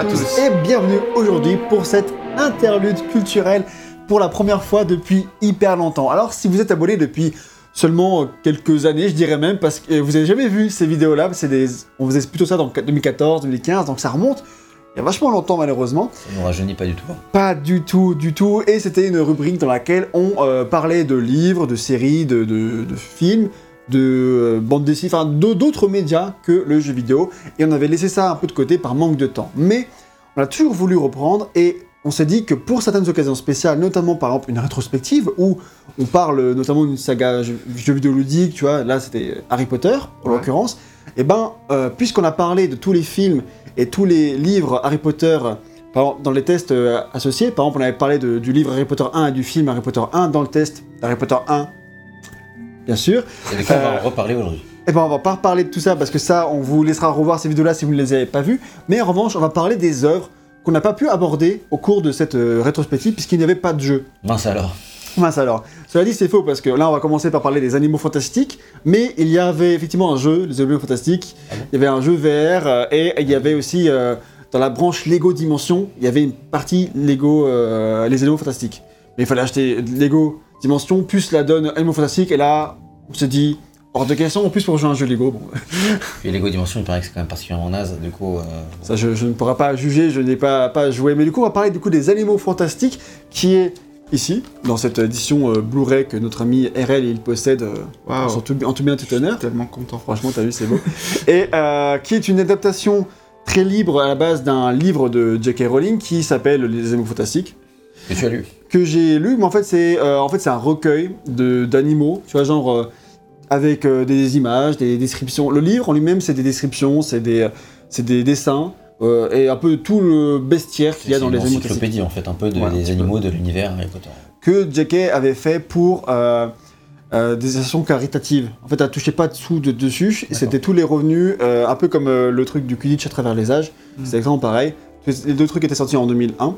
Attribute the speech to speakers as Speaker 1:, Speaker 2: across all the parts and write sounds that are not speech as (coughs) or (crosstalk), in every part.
Speaker 1: à tous.
Speaker 2: et bienvenue aujourd'hui pour cette interlude culturelle pour la première fois depuis hyper longtemps. Alors si vous êtes abonné depuis seulement quelques années, je dirais même, parce que vous avez jamais vu ces vidéos-là, c'est des... on faisait plutôt ça dans 2014, 2015, donc ça remonte il y a vachement longtemps malheureusement.
Speaker 1: Ça nous rajeunit pas du tout. hein.
Speaker 2: Pas du tout, du tout. Et c'était une rubrique dans laquelle on euh, parlait de livres, de séries, de, de- de films, de euh, bandes dessinées, enfin d'autres médias que le jeu vidéo. Et on avait laissé ça un peu de côté par manque de temps. Mais on a toujours voulu reprendre et on s'est dit que pour certaines occasions spéciales, notamment par exemple une rétrospective où on parle notamment d'une saga jeu, jeu vidéo ludique, tu vois, là c'était Harry Potter en
Speaker 3: Ouais.
Speaker 2: l'occurrence, et ben euh, puisqu'on a parlé de tous les films et tous les livres Harry Potter par exemple, dans les tests euh, associés, par exemple on avait parlé de- du livre Harry Potter 1 et du film Harry Potter 1 dans le test Harry Potter 1, bien sûr,
Speaker 1: Et on va
Speaker 2: Euh,
Speaker 1: en reparler aujourd'hui
Speaker 2: et ben on va pas reparler de tout ça parce que ça, on vous laissera revoir ces vidéos-là si vous ne les avez pas vues. Mais en revanche, on va parler des œuvres qu'on n'a pas pu aborder au cours de cette euh, rétrospective puisqu'il n'y avait pas de jeu.
Speaker 1: Mince alors.
Speaker 2: Mince alors. Cela dit, c'est faux parce que là, on va commencer par parler des animaux fantastiques, mais il y avait effectivement un jeu, les animaux fantastiques.
Speaker 1: Ah
Speaker 2: il y avait un jeu VR euh, et il y avait aussi euh, dans la branche Lego Dimension, il y avait une partie Lego euh, les animaux fantastiques. Mais il fallait acheter Lego Dimension plus la donne animaux fantastiques et là, on s'est dit hors de question en plus pour jouer à un jeu Lego. Bon, (laughs)
Speaker 1: Puis Lego Dimension, il paraît que c'est quand même particulièrement naze. Du coup, euh,
Speaker 2: Ça, je, je ne pourrai pas juger, je n'ai pas, pas joué. Mais du coup, on va parler du coup des animaux fantastiques, qui est ici, dans cette édition euh, Blu-ray que notre ami RL il possède euh,
Speaker 3: Waouh.
Speaker 2: en, tout, en tout bien tout honneur.
Speaker 3: Tellement content.
Speaker 2: Franchement, t'as vu, c'est beau. (laughs) Et euh, qui est une adaptation très libre à la base d'un livre de J.K. Rowling qui s'appelle Les animaux fantastiques
Speaker 1: que tu as lu.
Speaker 2: que j'ai lu, mais en fait c'est euh, en fait un recueil d'animaux, tu vois genre euh, avec euh, des images, des descriptions. Le livre en lui-même c'est des descriptions, c'est des des dessins et un peu tout le bestiaire qu'il y a dans
Speaker 1: une
Speaker 2: les animaux
Speaker 1: encyclopédie en fait, un peu de- des animaux de l'univers Harry Potter.
Speaker 2: que J.K. avait fait pour euh, des associations caritatives. En fait, elle touchait pas de sous de dessus, c'était tous les revenus, euh, un peu comme euh, le truc du Quidditch à travers les âges.
Speaker 3: Mm.
Speaker 2: C'est exactement pareil. Les deux trucs étaient sortis en 2001.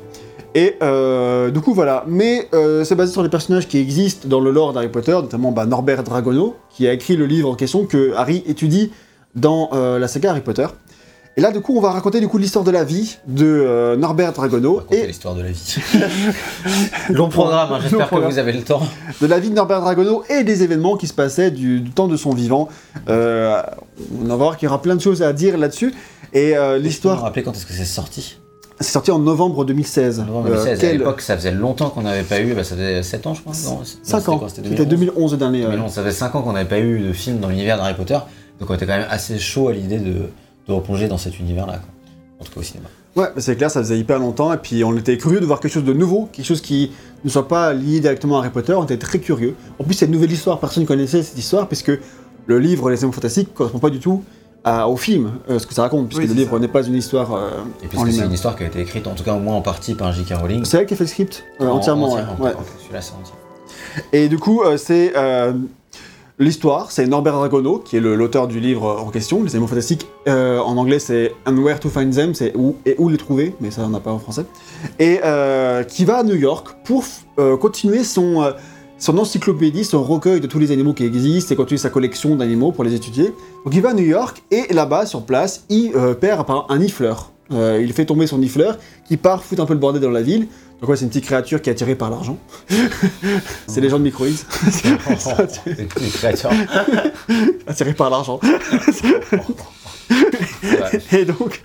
Speaker 2: Et euh, du coup, voilà. Mais euh, c'est basé sur des personnages qui existent dans le lore d'Harry Potter, notamment bah, Norbert Dragono, qui a écrit le livre en question que Harry étudie dans euh, la saga Harry Potter. Et là, du coup, on va raconter du coup l'histoire de la vie de Norbert Dragono et
Speaker 1: l'histoire de la vie. (laughs) Long programme, hein, j'espère que vous avez le temps.
Speaker 2: de la vie de Norbert Dragono et des événements qui se passaient du, du temps de son vivant. On va voir qu'il y aura plein de choses à dire là-dessus. Et
Speaker 1: L'histoire. Vous rappelez quand est-ce que c'est sorti?
Speaker 2: C'est sorti en novembre 2016.
Speaker 1: En novembre
Speaker 2: Euh,
Speaker 1: 2016. À
Speaker 2: quel-
Speaker 1: l'époque, ça faisait longtemps qu'on n'avait pas eu. Bah, ça faisait 7 ans, je crois. Non, c'est- non,
Speaker 2: 5
Speaker 1: c'était
Speaker 2: ans.
Speaker 1: C'était
Speaker 2: C'était 2011 le dernier. ouais.
Speaker 1: 2011. Ça fait 5 ans qu'on n'avait pas eu de film dans l'univers d'Harry Potter. Donc on était quand même assez chaud à l'idée de, de replonger dans cet univers-là. En tout cas au cinéma.
Speaker 2: Ouais, bah, c'est clair, ça faisait hyper longtemps. Et puis on était curieux de voir quelque chose de nouveau, quelque chose qui ne soit pas lié directement à Harry Potter. On était très curieux. En plus, c'est une nouvelle histoire. Personne ne connaissait cette histoire puisque le livre Les Animaux Fantastiques ne correspond pas du tout à- au film, euh, ce que ça raconte, puisque
Speaker 3: Oui,
Speaker 2: le livre n'est pas une histoire euh,
Speaker 1: Et puisque c'est une histoire qui a été écrite, en tout cas au moins en partie par J.K. Rowling.
Speaker 2: C'est elle qui a fait le script euh,
Speaker 1: En-
Speaker 2: entièrement.
Speaker 1: entier,
Speaker 2: ouais.
Speaker 1: ok,
Speaker 2: Ouais.
Speaker 1: ok, Celui-là, c'est entier.
Speaker 2: Et du coup, euh, c'est euh, l'histoire, c'est Norbert Dragono, qui est l'auteur du livre en question, Les Animaux Fantastiques. Euh, en anglais, c'est And Where to Find Them, c'est où et où les trouver, mais ça, on n'a pas en français. Et euh, qui va à New York pour euh, continuer son, euh, son encyclopédie, son recueil de tous les animaux qui existent et continuer sa collection d'animaux pour les étudier. Donc il va à New York et là-bas, sur place, il euh, perd un nifleur. Euh, il fait tomber son nifleur qui part foutre un peu le bordel dans la ville. Donc ouais, c'est une petite créature qui est attirée par l'argent. (laughs) c'est les gens de Microïs. (laughs)
Speaker 1: C'est une créature. (laughs)
Speaker 2: attiré par l'argent.
Speaker 1: Ouais. (laughs)
Speaker 2: Et donc,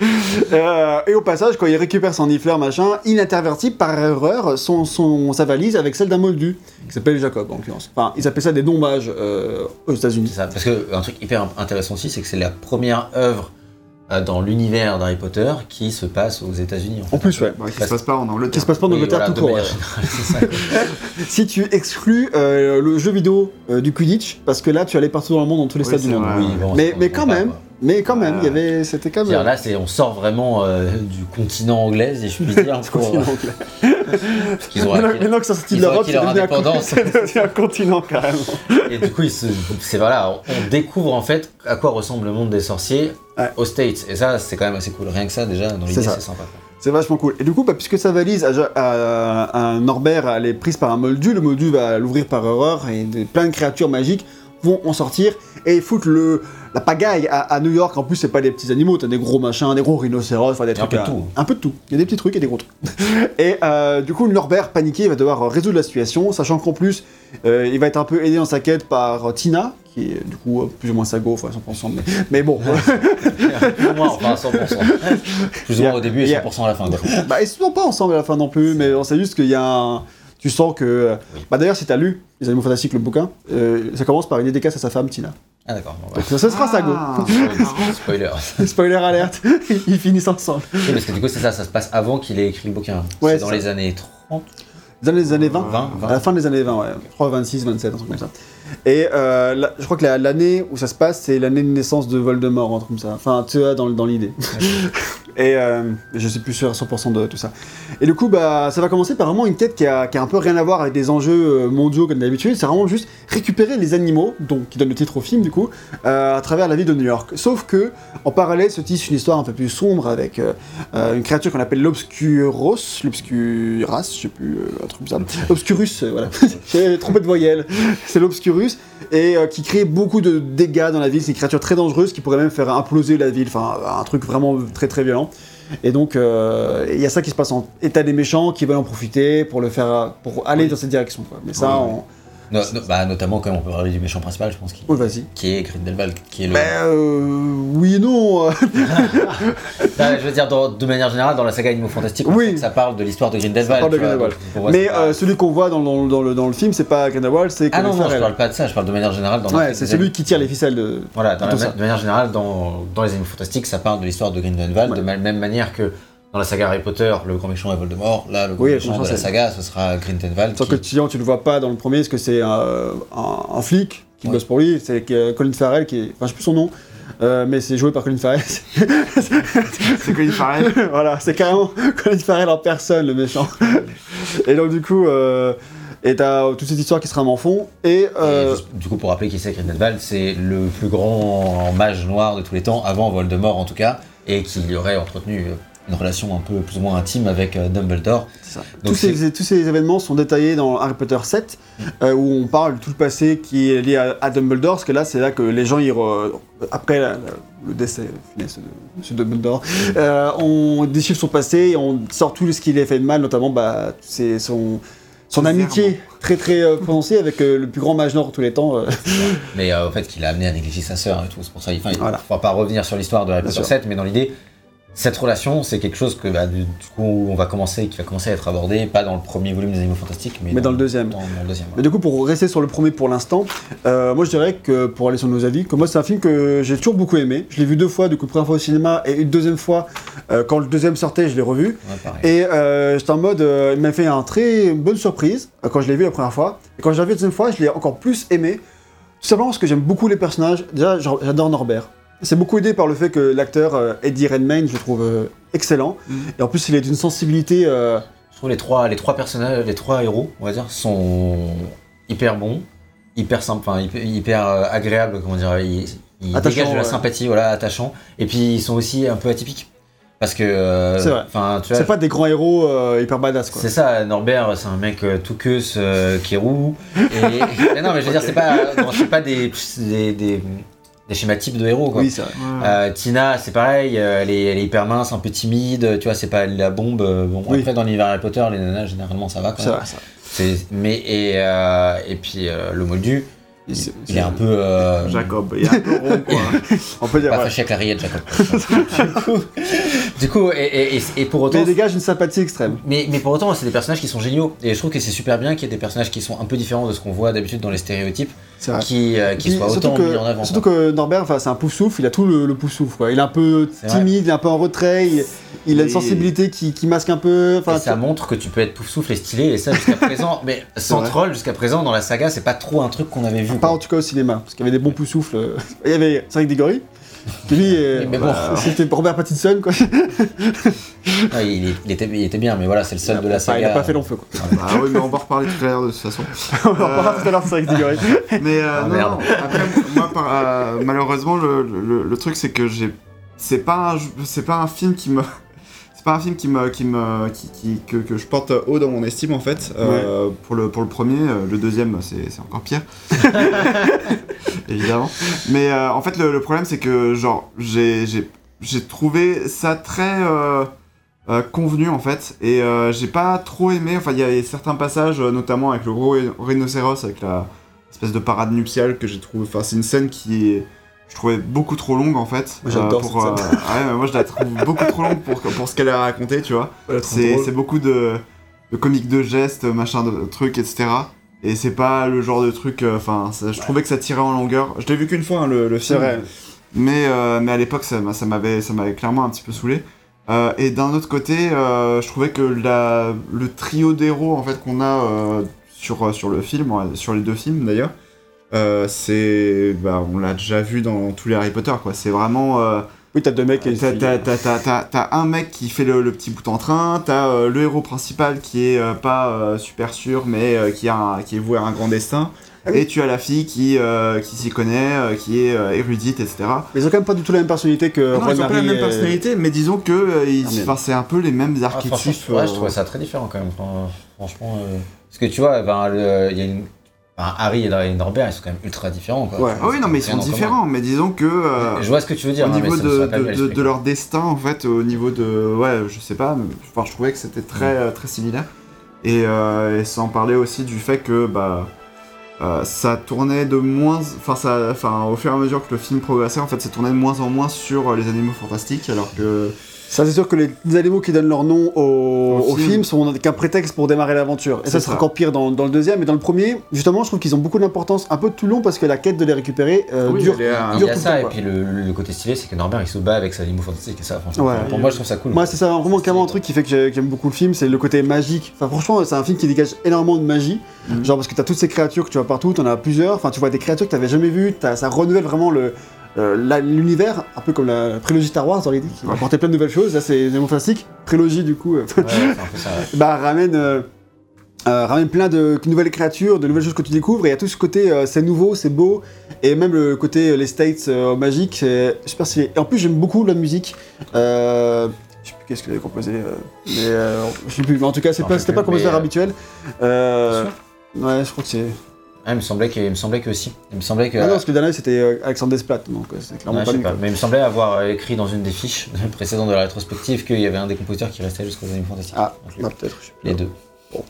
Speaker 2: euh, et au passage, quand il récupère son nifleur, machin, il intervertit par erreur son, son, sa valise avec celle d'un moldu, qui s'appelle Jacob en l'occurrence. Enfin, ils appellent ça des nommages euh, aux États-Unis.
Speaker 1: C'est ça. Parce que un truc hyper intéressant aussi, c'est que c'est la première œuvre euh, dans l'univers d'Harry Potter qui se passe aux États-Unis.
Speaker 2: En plus, ouais.
Speaker 3: Ouais, qui se passe pas en Angleterre.
Speaker 2: Qui se passe pas en
Speaker 1: Oui,
Speaker 2: Angleterre
Speaker 1: voilà,
Speaker 2: tout court. ouais. (laughs) Si tu exclus euh, le jeu vidéo euh, du Quidditch, parce que là, tu allais partout dans le monde, dans tous les
Speaker 3: Oui,
Speaker 2: stades du monde.
Speaker 1: Oui, bon,
Speaker 2: Mais, mais quand même. Mais quand même, il y avait, c'était quand même.
Speaker 1: Là, c'est, on sort vraiment euh, du continent anglais, si je puis dire, (laughs) pour,
Speaker 2: continent
Speaker 1: euh,
Speaker 2: anglais.
Speaker 1: parce (laughs) qu'ils ont
Speaker 2: Maintenant, sorti de l'Europe, c'est devenu, un
Speaker 1: indépendance. (laughs)
Speaker 2: c'est devenu un continent carrément.
Speaker 1: Et du coup, ils se- c'est voilà, on découvre en fait à quoi ressemble le monde des sorciers
Speaker 2: Ouais.
Speaker 1: aux States. Et ça, c'est quand même assez cool. Rien que ça, déjà, dans l'idée, c'est sympa.
Speaker 2: C'est vachement cool. Et du coup, bah, puisque sa valise à, Ja- à- à Norbert elle est prise par un moldu, le moldu va l'ouvrir par erreur et des- plein de créatures magiques vont en sortir et foutre le, la pagaille à, à New York. En plus, c'est pas des petits animaux, t'as des gros machins, des gros rhinocéros, enfin des
Speaker 1: un
Speaker 2: trucs.
Speaker 1: peu de tout.
Speaker 2: Un peu de tout. Il y a des petits trucs et des gros trucs. (laughs) et euh, du coup, Norbert, paniqué, va devoir résoudre la situation, sachant qu'en plus, euh, il va être un peu aidé dans sa quête par euh, Tina, qui est du coup plus ou moins sa go, enfin 100%, mais, mais bon. (laughs)
Speaker 1: Plus ou moins, enfin 100%. Plus ou moins au début et
Speaker 2: a-
Speaker 1: 100% à la fin.
Speaker 2: bah, ils sont pas ensemble à la fin non plus, mais on sait juste qu'il y a un. Tu sens que. Bah, d'ailleurs, si t'as lu Les Animaux Fantastiques, le bouquin, euh, ça commence par une dédicace à sa femme, Tina.
Speaker 1: Ah d'accord. Bon.
Speaker 2: Donc, ça, ce sera.
Speaker 3: Ah, (laughs)
Speaker 1: Spoiler.
Speaker 2: Spoiler (laughs) alerte, (laughs) ils finissent ensemble.
Speaker 1: Oui, parce que du coup, c'est ça, ça se passe avant qu'il ait écrit le bouquin.
Speaker 2: Ouais,
Speaker 1: c'est dans les années 30.
Speaker 2: Dans les années 20
Speaker 1: 20, 20.
Speaker 2: À la fin des années 20, ouais. Je crois 26, 27, un truc comme ça. Et euh, là, je crois que la- l'année où ça se passe, c'est l'année de naissance de Voldemort, un truc comme ça. Enfin, tu vois, dans, dans l'idée. Et euh, je suis plus sûr à 100% de tout ça. Et du coup, bah, ça va commencer par vraiment une quête qui a, qui a un peu rien à voir avec des enjeux euh, mondiaux comme d'habitude. C'est vraiment juste récupérer les animaux, donc qui donne le titre au film du coup, euh, à travers la ville de New York. Sauf que, en parallèle, se tisse une histoire un peu plus sombre avec euh, une créature qu'on appelle l'Obscuros, l'Obscuras, je sais plus, un truc ça. Obscurus, voilà. (laughs) J'ai trompé de voyelle. C'est l'Obscurus, et qui crée beaucoup de dégâts dans la ville. C'est une créature très dangereuse qui pourrait même faire imploser la ville. Enfin, un truc vraiment très très violent. Et donc, euh, il y a ça qui se passe en état des méchants qui veulent en profiter pour le faire, pour aller dans cette direction. Quoi. Mais ça,
Speaker 3: Oui, oui.
Speaker 2: on...
Speaker 1: No- no- bah, notamment, quand on peut parler du méchant principal, je pense, qui,
Speaker 2: oui, vas-y.
Speaker 1: qui est Grindelwald, qui est le.
Speaker 2: Ben, euh, oui et non. (laughs) (laughs)
Speaker 1: Bah, je veux dire, dans- de manière générale, dans la saga Animaux Fantastiques, on
Speaker 2: Oui.
Speaker 1: sait que ça parle de l'histoire de Grindelwald.
Speaker 2: Ça parle de
Speaker 1: tu vois,
Speaker 2: Grindelwald.
Speaker 1: donc, pour moi,
Speaker 2: Mais euh, celui qu'on voit dans, dans- dans le, dans le film, c'est pas Grindelwald, c'est
Speaker 1: Ah non, non, je parle pas de ça, je parle de manière générale dans
Speaker 2: Ouais, c'est celui qui tire les ficelles de.
Speaker 1: Voilà, dans la de manière générale, dans, dans les Animaux Fantastiques, ça parle de l'histoire de Grindelwald,
Speaker 2: Ouais.
Speaker 1: de la même manière que dans la saga Harry Potter, le grand méchant est Voldemort, là, le grand
Speaker 2: Oui,
Speaker 1: méchant de la saga, ce sera Grindelwald.
Speaker 2: Sans
Speaker 1: qui-
Speaker 2: que tu, tu le vois pas dans le premier, parce que c'est un, un- un flic qui
Speaker 1: Ouais.
Speaker 2: bosse pour lui, c'est que Colin Farrell qui est. Enfin, je sais plus son nom, euh, mais c'est joué par Colin Farrell. (laughs)
Speaker 3: C'est Colin Farrell. (laughs)
Speaker 2: voilà, c'est carrément (laughs) Colin Farrell en personne, le méchant. et donc, du coup, euh, et t'as toute cette histoire qui se rame en fond, et.
Speaker 1: Et
Speaker 2: euh,
Speaker 1: juste, du coup, pour rappeler qui c'est Grindelwald, c'est le plus grand mage noir de tous les temps, avant Voldemort en tout cas, et qui aurait entretenu euh, une relation un peu plus ou moins intime avec euh, Dumbledore.
Speaker 2: C'est ça.
Speaker 1: Donc
Speaker 2: tous, ces, tous ces événements sont détaillés dans Harry Potter 7, euh, où on parle de tout le passé qui est lié à, à Dumbledore, parce que là, c'est là que les gens, ils re- après la- la- le décès funeste de M. Dumbledore, euh, on déchiffre son passé et on sort tout ce qu'il a fait de mal, notamment bah, c'est son, amitié très très euh, prononcée avec euh, le plus grand mage nord de tous les temps. euh.
Speaker 1: Mais euh, au fait, qu'il a amené à négliger sa sœur et tout, c'est pour ça. Enfin, il
Speaker 2: Voilà.
Speaker 1: ne va pas revenir sur l'histoire de Harry
Speaker 2: Bien
Speaker 1: Potter
Speaker 2: sûr.
Speaker 1: 7, mais dans l'idée, cette relation, c'est quelque chose que bah, du, coup, on va commencer, qui va commencer à être abordé, pas dans le premier volume des Animaux Fantastiques, mais,
Speaker 2: Mais dans le deuxième.
Speaker 1: Dans, dans le deuxième.
Speaker 2: Mais du coup, pour rester sur le premier pour l'instant, euh, moi je dirais que pour aller sur nos avis, que moi c'est un film que j'ai toujours beaucoup aimé. Je l'ai vu deux fois, du coup, première fois au cinéma et une deuxième fois euh, quand le deuxième sortait, je l'ai revu.
Speaker 1: Ouais.
Speaker 2: Et euh, j'étais en mode, euh, il m'a fait un très une bonne surprise quand je l'ai vu la première fois. Et quand je l'ai vu la deuxième fois, je l'ai encore plus aimé. Tout simplement parce que j'aime beaucoup les personnages. Déjà, j'adore Norbert. C'est beaucoup aidé par le fait que l'acteur euh, Eddie Redmayne, je le trouve euh, excellent.
Speaker 3: Mhm.
Speaker 2: Et en plus, il est d'une sensibilité. euh,
Speaker 1: Je trouve les trois, les trois personnages, les trois héros, on va dire, sont hyper bons, hyper enfin hyper, hyper, euh, agréables, comment dire, ils, dégagent de la
Speaker 2: ouais.
Speaker 1: sympathie, voilà, attachants. Et puis ils sont aussi un peu atypiques, parce que, euh,
Speaker 2: C'est vrai. c'est pas des grands héros euh, hyper badass, quoi.
Speaker 1: c'est ça, Norbert, c'est un mec euh, tout queue, euh, qui est roux. Et, non, mais je veux dire, c'est pas, non, c'est pas des, des, des, des schémas types de héros, quoi.
Speaker 2: Oui, c'est vrai.
Speaker 3: Ouais.
Speaker 1: Euh, Tina, c'est pareil, euh, elle est, elle est hyper mince, un peu timide, tu vois, c'est pas la bombe. euh, Bon,
Speaker 2: Oui.
Speaker 1: après, dans l'univers Harry Potter, les nanas, généralement, ça va
Speaker 2: C'est vrai, ça.
Speaker 1: C'est- Mais, et, euh, et puis, euh, le moldu, il,
Speaker 2: C'est-
Speaker 1: il est un peu. euh,
Speaker 3: Jacob, il est un peu rond, quoi. (laughs)
Speaker 2: On peut dire,
Speaker 1: Pas
Speaker 2: ouais.
Speaker 1: fâché avec la rillette, Jacob. (laughs) du coup, du coup et, et- et- pour autant.
Speaker 2: Mais il dégage une sympathie extrême.
Speaker 1: Mais, mais pour autant, c'est des personnages qui sont géniaux. Et je trouve que c'est super bien qu'il y ait des personnages qui sont un peu différents de ce qu'on voit d'habitude dans les stéréotypes,
Speaker 2: C'est vrai.
Speaker 1: qui, euh, qui soient
Speaker 2: surtout
Speaker 1: autant
Speaker 2: que,
Speaker 1: mis en avant.
Speaker 2: Surtout
Speaker 1: quoi.
Speaker 2: que Norbert, enfin, c'est un pouf souffle, il a tout le, le pouf souffle. Quoi. Il est un peu
Speaker 1: C'est vrai.
Speaker 2: timide, il est un peu en retrait, il, il a une sensibilité qui, qui masque un peu.
Speaker 1: Et ça montre que tu peux être pouf souffle et stylé, et ça jusqu'à (laughs) présent, mais sans troll, jusqu'à présent dans la saga, c'est pas trop un truc qu'on avait vu.
Speaker 2: Pas
Speaker 1: quoi.
Speaker 2: en tout cas au cinéma, parce qu'il y avait des bons pouf souffles. euh. (laughs) Il y avait Cédric Diggory, lui, euh,
Speaker 1: Mais bon.
Speaker 2: bah, c'était Robert Pattinson, quoi. (laughs)
Speaker 1: Ah, il, était, il était bien, mais voilà, c'est le seul de la saga.
Speaker 2: il a pas fait long feu, quoi.
Speaker 3: Bah oui, mais on va en reparler tout à l'heure de toute façon. (laughs)
Speaker 2: On en parlera tout à l'heure de Cédric Diggory.
Speaker 3: Mais euh,
Speaker 1: Ah,
Speaker 3: non,
Speaker 1: merde.
Speaker 3: non, après, moi, par- euh, malheureusement, le, le- le truc, c'est que j'ai. C'est pas, un, c'est pas un film qui me. C'est pas un film qui me, qui me, qui, qui- que, que je porte haut dans mon estime en fait. Euh, pour, le, pour le premier, euh, le deuxième c'est c'est encore pire. (laughs) évidemment. Mais euh, en fait, le, le problème, c'est que, genre, j'ai, trouvé ça très euh, convenu, en fait. Et j'ai pas trop aimé. Enfin, il y avait certains passages, notamment avec le gros rhi- rhinocéros, avec la espèce de parade nuptiale que j'ai trouvé. Enfin, c'est une scène qui est. Je trouvais beaucoup trop longue en fait.
Speaker 2: Moi, j'adore
Speaker 3: pour,
Speaker 2: cette scène.
Speaker 3: ouais, mais moi je la trouve beaucoup trop longue pour, pour ce qu'elle a raconté, tu vois. C'est c'est beaucoup de, de comiques de gestes, machin de trucs, etc. Et c'est pas le genre de truc. euh, Enfin, je trouvais que ça tirait en longueur. Je l'ai vu qu'une fois hein, le, le film.
Speaker 2: vrai.
Speaker 3: Mais, euh, mais à l'époque, ça, ça m'avait clairement un petit peu saoulé. Euh, et d'un autre côté, euh, je trouvais que la, le trio d'héros en fait qu'on a euh, sur, sur le film, sur les deux films d'ailleurs, euh, c'est bah, on l'a déjà vu dans tous les Harry Potter quoi. C'est vraiment euh,
Speaker 2: Oui, t'as deux mecs et
Speaker 3: T'as, t'as- t'as- t'as- t'as- t'as un mec qui fait le, le petit bout en train, t'as euh, le héros principal qui est euh, pas euh, super sûr mais euh, qui, a un- qui est voué à un grand destin,
Speaker 2: Ah oui.
Speaker 3: et tu as la fille qui, euh, qui s'y connaît, euh, qui est euh, érudite, etc.
Speaker 2: Mais ils ont quand même pas du tout la même personnalité que
Speaker 3: non,
Speaker 2: Ron,
Speaker 3: ils ont pas la même
Speaker 2: et-
Speaker 3: personnalité, mais disons que euh, ils-
Speaker 2: Ah,
Speaker 3: c'est un peu les mêmes
Speaker 1: Ah,
Speaker 3: archétypes.
Speaker 1: je- ouais, je trouvais ça très différent quand même. Fran- Franchement, euh, parce que tu vois, ben, il y a une... Harry et Norbert, ils sont quand même ultra différents. Quoi.
Speaker 2: Ouais.
Speaker 3: Ah oui, non, mais ils sont
Speaker 1: commun.
Speaker 3: différents, mais disons que. euh,
Speaker 1: Je vois ce que tu veux dire.
Speaker 3: au
Speaker 1: hein,
Speaker 3: niveau de, leur destin, en fait, au niveau de. Ouais, je sais pas, mais, enfin, je trouvais que c'était très,
Speaker 1: Mm.
Speaker 3: très similaire. Et, euh, et sans parler aussi du fait que bah, euh, ça tournait de moins. Enfin, ça- enfin, au fur et à mesure que le film progressait, en fait, ça tournait de moins en moins sur les animaux fantastiques, alors que.
Speaker 2: Ça, c'est sûr que les, les animaux qui donnent leur nom au,
Speaker 3: film.
Speaker 2: film sont qu'un prétexte pour démarrer l'aventure. Et ça,
Speaker 3: C'est ça.
Speaker 2: encore pire dans, dans le deuxième. Et dans le premier, justement, je trouve qu'ils ont beaucoup d'importance un peu tout le long parce que la quête de les récupérer euh,
Speaker 3: Oui,
Speaker 2: dure.
Speaker 1: Il
Speaker 2: dure
Speaker 1: y a
Speaker 2: tout le
Speaker 1: ça,
Speaker 2: temps,
Speaker 1: et puis le, le côté stylé, c'est que Norbert il se bat avec ses animaux fantastiques, et ça, franchement,
Speaker 2: Ouais.
Speaker 1: pour moi, je trouve ça cool.
Speaker 2: Moi, c'est ça, vraiment carrément un truc qui fait que j'ai- que j'aime beaucoup le film, c'est le côté magique. Enfin, franchement, c'est un film qui dégage énormément de magie.
Speaker 3: Mhm.
Speaker 2: Genre, parce que t'as toutes ces créatures que tu vois partout, t'en as plusieurs. Enfin, tu vois des créatures que t'avais jamais vues. Ça renouvelle vraiment le. Euh, l'univers, un peu comme la prélogie Star Wars, aurait dit, qui
Speaker 3: Ouais.
Speaker 2: plein de nouvelles choses. Là, c'est des animaux fantastiques. Prélogie, du coup, euh,
Speaker 1: Ouais, ça. (laughs)
Speaker 2: bah, ramène, euh, ramène plein de nouvelles créatures, de nouvelles choses que tu découvres. Et il y a tout ce côté, euh, c'est nouveau, c'est beau. Et même le côté, les States euh, magiques, c'est super stylé. Et en plus, j'aime beaucoup la musique. Je sais plus qu'est-ce qu'il avait composé. mais je sais plus. Mais en tout cas,
Speaker 1: J'en
Speaker 2: pas, c'était pas le compositeur habituel. Ouais, je crois que c'est.
Speaker 1: Ah, il me semblait me semblait que si. Il me semblait que.
Speaker 2: Ah non, parce que le dernier, c'était euh, Alexandre Desplat. Donc, euh, c'est clairement
Speaker 1: Ouais,
Speaker 2: pas lui.
Speaker 1: mais il me semblait avoir euh, écrit dans une des fiches (laughs) précédentes de la rétrospective qu'il y avait un des compositeurs qui restait jusqu'aux animaux fantastiques.
Speaker 2: Ah, bah, peut-être. je sais plus.
Speaker 1: les deux.
Speaker 2: Bon.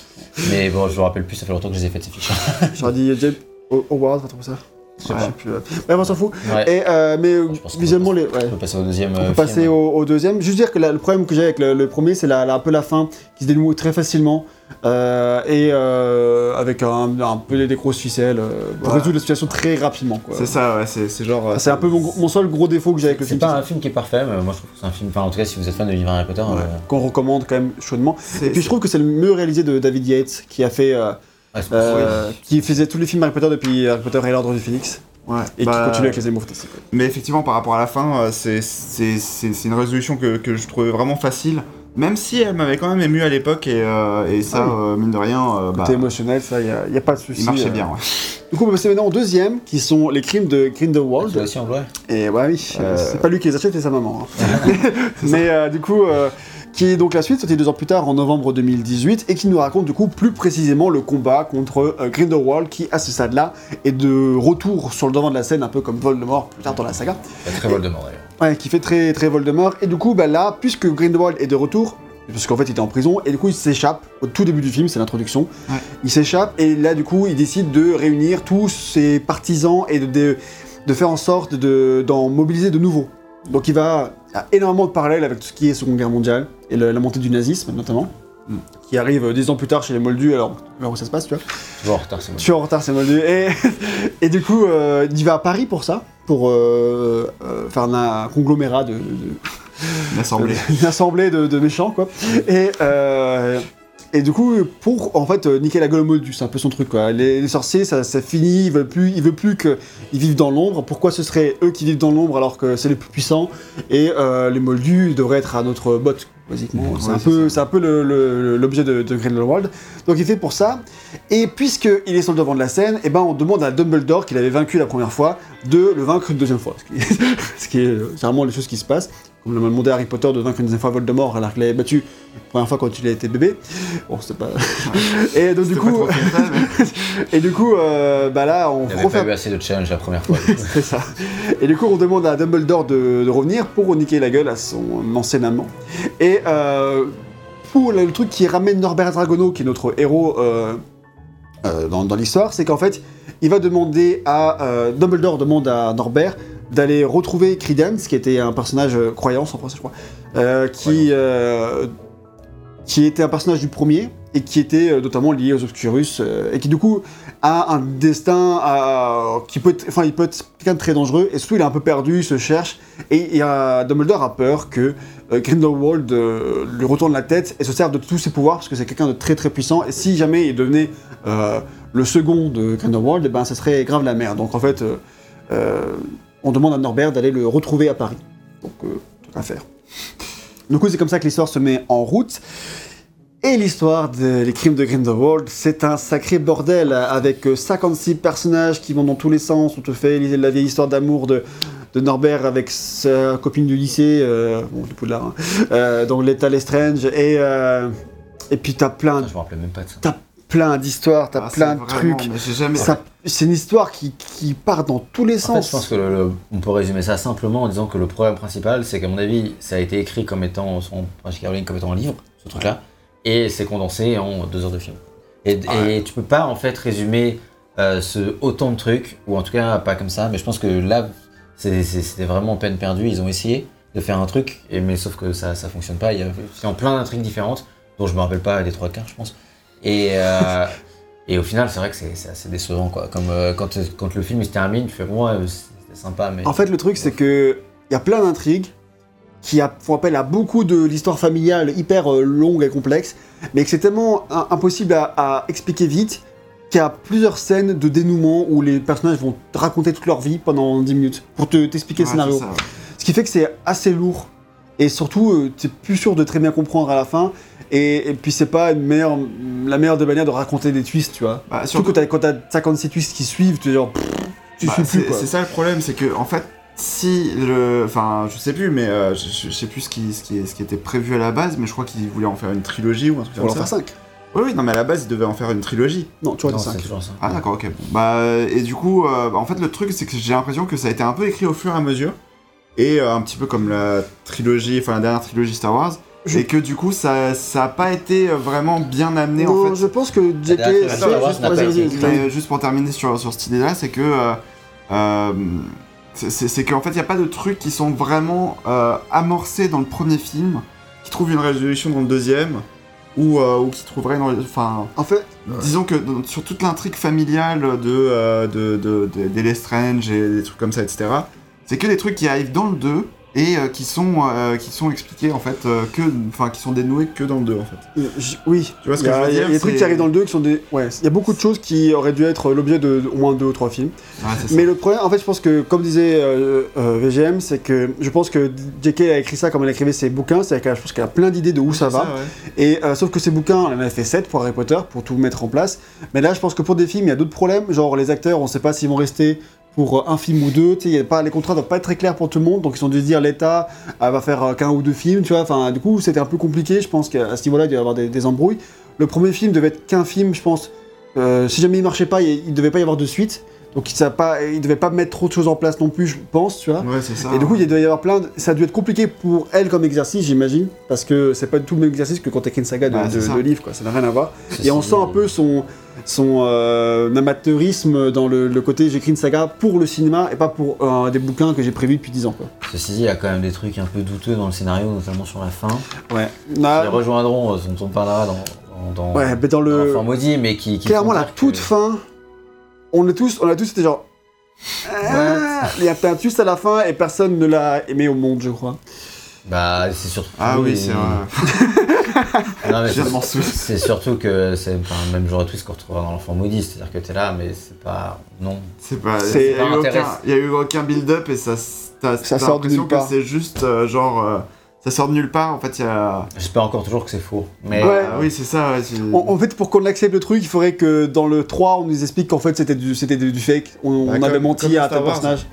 Speaker 1: Mais bon, je me rappelle plus, ça fait longtemps que je les ai faites ces fiches.
Speaker 2: J'aurais dit James Howard, un truc comme ça.
Speaker 1: Je sais
Speaker 2: plus. ouais. Bref, on s'en fout.
Speaker 1: Ouais.
Speaker 2: Et, euh, mais euh, visuellement, les.
Speaker 1: On peut passer au deuxième.
Speaker 2: On
Speaker 1: euh,
Speaker 2: peut passer
Speaker 1: film.
Speaker 2: au, au deuxième. Juste dire que la- le problème que j'ai avec le, le premier, c'est la, la- un peu la fin qui se dénoue très facilement euh, et euh, avec un, un peu des grosses ficelles euh, pour résoudre la situation très rapidement.
Speaker 3: C'est ça, ouais, c'est, c'est genre. euh,
Speaker 2: C'est un peu mon, mon seul gros défaut que j'ai avec le
Speaker 1: C'est
Speaker 2: film.
Speaker 1: pas un film qui est parfait, mais moi je trouve que c'est un film. Enfin, en tout cas, si vous êtes fan de l'univers Harry Potter, euh,
Speaker 2: Qu'on recommande quand même chaudement.
Speaker 3: c'est-
Speaker 2: Et puis je trouve que c'est le mieux réalisé de David Yates qui a fait, euh,
Speaker 1: ouais, c'est
Speaker 2: euh, qui faisait tous les films Harry Potter depuis Harry Potter et l'Ordre du Phénix
Speaker 3: Ouais,
Speaker 2: et
Speaker 3: bah,
Speaker 2: qui continue avec les quoi.
Speaker 3: Mais effectivement, par rapport à la fin, euh, c'est, c'est, c'est, c'est une résolution que, que je trouvais vraiment facile. Même si elle m'avait quand même ému à l'époque, et, euh, et ça,
Speaker 2: Ah oui.
Speaker 3: euh, mine de rien, euh, bah,
Speaker 2: Côté émotionnel, ça, il n'y a, pas de souci.
Speaker 3: il marchait
Speaker 2: euh.
Speaker 3: bien. Ouais.
Speaker 2: Du coup, on va passer maintenant au deuxième, qui sont les crimes de Grindelwald.
Speaker 1: en Blu-ray
Speaker 2: Et ouais, oui,
Speaker 3: Euh,
Speaker 2: c'est pas lui qui les achète, c'est sa maman. hein. (laughs) (laughs) Mais euh, du coup, euh, qui est donc la suite, sortie deux ans plus tard, en novembre 2018, et qui nous raconte du coup plus précisément le combat contre euh, Grindelwald, qui à ce stade-là est de retour sur le devant de la scène, un peu comme Voldemort plus tard dans la saga.
Speaker 1: Pas très Voldemort d'ailleurs.
Speaker 2: Ouais, qui fait très très Voldemort. Et du coup, bah là, puisque Grindelwald est de retour, parce qu'en fait il était en prison, et du coup il s'échappe au tout début du film, c'est l'introduction.
Speaker 3: Ouais.
Speaker 2: Il s'échappe, et là du coup il décide de réunir tous ses partisans et de, de, de faire en sorte de- d'en mobiliser de nouveaux. Donc il va il y a énormément de parallèles avec tout ce qui est Seconde Guerre mondiale, et le- la montée du nazisme notamment.
Speaker 3: Mm.
Speaker 2: Qui arrive euh, dix ans plus tard chez les Moldus, alors, alors où ça se passe, tu vois.
Speaker 1: Toujours en retard, c'est.
Speaker 2: Je suis en retard, c'est Moldu. Et, (laughs) et du coup, euh, il va à Paris pour ça, pour euh, faire un, un conglomérat de, de-
Speaker 3: L'assemblée. (laughs)
Speaker 2: une assemblée de, de méchants, quoi. Et, euh, et du coup, pour en fait niquer la gueule au Moldu, c'est un peu son truc, quoi. Les, les sorciers, ça, ça finit, ils veulent plus, ils veulent plus qu'ils vivent dans l'ombre. Pourquoi ce serait eux qui vivent dans l'ombre alors que c'est les plus puissants? Et euh, les Moldus devraient être à notre botte, basiquement.
Speaker 3: Ouais,
Speaker 2: c'est un
Speaker 3: c'est
Speaker 2: peu, c'est un l'objet de, de Grindelwald. Donc il fait pour ça. Et puisqu'il est sur le devant de la scène, eh ben, on demande à Dumbledore, qu'il avait vaincu la première fois, de le vaincre une deuxième fois. Ce qui est, (laughs) ce qui est euh, généralement les choses qui se passent. on a demandé à Harry Potter de vaincre une deuxième fois Voldemort alors qu'il l'avait battu la première fois quand il était bébé. Bon, c'était pas. (laughs) et donc du
Speaker 3: pas
Speaker 2: coup,
Speaker 3: mais- (laughs)
Speaker 2: et du coup, euh, bah là, on
Speaker 1: Il n'avait
Speaker 2: refait
Speaker 1: pas eu assez de challenge la première fois.
Speaker 2: c'est ça. Et du coup, on demande à Dumbledore de, de revenir pour niquer la gueule à son ancien amant. Et euh, pour le, truc qui ramène Norbert Dragono, qui est notre héros euh, euh, dans, dans l'histoire, c'est qu'en fait, il va demander à Dumbledore demande à Norbert d'aller retrouver Credence, qui était un personnage croyance en français, je crois, qui qui était un personnage du premier et qui était notamment lié aux Obscurus euh, et qui du coup un destin à- qui peut enfin il peut être quelqu'un de très dangereux et surtout il est un peu perdu, il se cherche et, et, euh, Dumbledore a peur que euh, Grindelwald euh, lui retourne la tête et se serve de tous ses pouvoirs parce que c'est quelqu'un de très très puissant et si jamais il devenait euh, le second de Grindelwald, eh ben ça serait grave la merde. Donc en fait euh, euh, on demande à Norbert d'aller le retrouver à Paris. Donc euh, tout à faire. Du coup c'est comme ça que l'histoire se met en route. Et l'histoire des crimes de Grindelwald, c'est un sacré bordel avec euh, 56 personnages qui vont dans tous les sens. On te fait la la vieille histoire d'amour de, de Norbert avec sa copine du lycée, euh, bon, du Poudlard, hein, euh, donc l'état Lestrange. Et, euh, et puis t'as plein,
Speaker 1: Je me rappelais même pas de ça.
Speaker 2: plein d'histoires, t'as
Speaker 3: Ah,
Speaker 2: plein de
Speaker 3: vraiment-
Speaker 2: trucs.
Speaker 3: jamais.
Speaker 2: C'est une histoire qui, qui part dans tous les
Speaker 1: En fait,
Speaker 2: sens.
Speaker 1: je pense que le- le- on peut résumer ça simplement en disant que le problème principal, c'est qu'à mon avis, ça a été écrit comme étant, comme étant un livre, ce truc-là, et c'est condensé en deux heures de film. Et, et tu peux pas en fait résumer euh, ce autant de trucs, ou en tout cas pas comme ça, mais je pense que là, c'était vraiment peine perdue. Ils ont essayé de faire un truc, et, mais sauf que ça, ça fonctionne pas. Il y a en plein d'intrigues différentes, dont je me rappelle pas les trois quarts, je pense. Et, euh, (laughs) et au final, c'est vrai que c'est assez décevant, quoi. Comme euh, quand, quand le film il se termine, tu fais, bon, ouais, c'était sympa, mais.
Speaker 2: En fait, le truc, c'est que il y a plein d'intrigues qui a- font appel à beaucoup de l'histoire familiale hyper euh, longue et complexe, mais que c'est tellement impossible à, à expliquer vite qu'il y a plusieurs scènes de dénouement où les personnages vont te raconter toute leur vie pendant 10 minutes pour te t'expliquer
Speaker 3: Ouais,
Speaker 2: le scénario.
Speaker 3: c'est ça, ouais.
Speaker 2: Ce qui fait que c'est assez lourd. Et surtout, euh, t'es plus sûr de très bien comprendre à la fin. Et, et puis, c'est pas une meilleure, la meilleure des manières de raconter des twists, tu vois.
Speaker 3: Bah,
Speaker 2: Surtout quand t'as, quand t'as 56 twists qui suivent, tu es genre. pff, tu
Speaker 3: Bah,
Speaker 2: suis plus, quoi.
Speaker 3: c'est ça le problème, c'est que en fait, si le, enfin, je sais plus, mais euh, je, sais plus ce qui, ce qui, ce qui était prévu à la base, mais je crois qu'ils voulaient en faire une trilogie ou un truc
Speaker 2: Faut en
Speaker 3: comme
Speaker 2: faire
Speaker 3: ça.
Speaker 2: 5.
Speaker 3: Oui, oui, non, mais à la base, ils devaient en faire une trilogie.
Speaker 2: Non, tu vois,
Speaker 1: Non,
Speaker 2: des 5.
Speaker 1: c'est toujours ça.
Speaker 3: Ah d'accord, ok. Bon. Bah et du coup, euh, en fait, le truc, c'est que j'ai l'impression que ça a été un peu écrit au fur et à mesure, et euh, un petit peu comme la trilogie, enfin la dernière trilogie Star Wars.
Speaker 2: Je-
Speaker 3: Et que du coup, ça, ça a pas été vraiment bien amené
Speaker 2: Non,
Speaker 3: en fait.
Speaker 2: je pense que JK. juste-
Speaker 1: n'a
Speaker 3: juste pour terminer sur, sur cette idée-là, c'est que euh, euh, c'est- qu'en fait, il n'y a pas de trucs qui sont vraiment euh, amorcés dans le premier film, qui trouvent une résolution dans le deuxième, ou, euh, ou qui trouveraient dans. Enfin,
Speaker 2: En fait,
Speaker 3: disons que dans- sur toute l'intrigue familiale de, euh, de, de, de- des Lestrange et des trucs comme ça, etc., c'est que des trucs qui arrivent dans le 2 et euh, qui, sont, euh, qui sont expliqués, en fait, euh, que... Enfin, qui sont dénoués que dans le 2, en fait.
Speaker 2: euh, j- oui.
Speaker 3: Tu vois ce
Speaker 2: Il y
Speaker 3: que
Speaker 2: a,
Speaker 3: je veux
Speaker 2: il y a
Speaker 3: dire
Speaker 2: des trucs
Speaker 3: c'est-
Speaker 2: qui arrivent dans le 2 qui sont des. Ouais, il y a beaucoup de choses qui auraient dû être l'objet de, au moins deux ou trois films.
Speaker 3: C'est ça.
Speaker 2: Mais le problème, en fait, je pense que, comme disait VGM, c'est que je pense que JK a écrit ça comme elle écrivait ses bouquins, c'est-à-dire que je pense qu'elle a plein d'idées de où ça
Speaker 3: C'est
Speaker 2: va.
Speaker 3: ouais.
Speaker 2: Et sauf que ces bouquins, elle en a fait 7 pour Harry Potter, pour tout mettre en place. Mais là, je pense que pour des films, il y a d'autres problèmes. Genre, les acteurs, on sait pas s'ils vont rester pour euh, un film ou deux. Pas, les contrats doivent pas être très clairs pour tout le monde. Donc, ils ont dû se dire, l'État elle va faire euh, qu'un ou deux films, tu vois. Enfin, du coup, c'était un peu compliqué. Je pense qu'à ce niveau-là, il devait y avoir des, embrouilles. Le premier film devait être qu'un film, je pense. Euh, si jamais il marchait pas, il, il devait pas y avoir de suite. Donc, ça pas, il devait pas mettre trop de choses en place non plus, je pense, tu vois.
Speaker 3: Ouais, c'est ça.
Speaker 2: Et du coup, il doit y avoir plein de... Ça a dû être compliqué pour elle comme exercice, j'imagine, parce que c'est pas du tout le même exercice que quand t'écris une saga de,
Speaker 3: Bah, ça.
Speaker 2: de livres, quoi. Ça n'a rien à voir. Et on sent un peu son, son euh, amateurisme dans le, le côté j'écris une saga pour le cinéma et pas pour euh, des bouquins que j'ai prévus depuis 10 ans, quoi.
Speaker 1: Ceci dit, il y a quand même des trucs un peu douteux dans le scénario, notamment sur la fin,
Speaker 2: Ouais.
Speaker 1: qui
Speaker 2: Nah,
Speaker 1: rejoindront, euh, on parlera dans, dans, dans,
Speaker 2: ouais, mais dans
Speaker 1: dans
Speaker 2: le.
Speaker 1: l'enfant maudit, mais qui, qui
Speaker 2: Clairement, la
Speaker 1: dire que-
Speaker 2: toute fin, on est tous, on a tous été genre. Ah, Il y a un twist à la fin et personne ne l'a aimé au monde, je crois.
Speaker 1: Bah, c'est surtout.
Speaker 3: Ah oui, c'est vrai. (laughs)
Speaker 1: Non, mais
Speaker 3: Je viens de
Speaker 1: c'est-
Speaker 3: m'en souvenir.
Speaker 1: c'est surtout que c'est enfin, le même genre de twist qu'on retrouvera dans l'enfant maudit, c'est-à-dire que t'es là, mais c'est pas. Non.
Speaker 3: C'est pas. Il y a eu aucun- build-up et ça. t'as- l'impression que c'est juste euh, genre. euh, ça sort de nulle part. En fait, il y a.
Speaker 1: J'espère encore toujours que c'est faux. Mais.
Speaker 2: Ouais.
Speaker 3: Ah oui, c'est ça. Ouais, c'est-
Speaker 2: En, en fait, pour qu'on accepte le truc, il faudrait que dans le 3, on nous explique qu'en fait c'était du, c'était du, du fake. On,
Speaker 3: Bah,
Speaker 2: on avait
Speaker 3: comme-
Speaker 2: menti
Speaker 3: comme
Speaker 2: à
Speaker 3: Star
Speaker 2: tel
Speaker 3: Wars.
Speaker 2: personnage.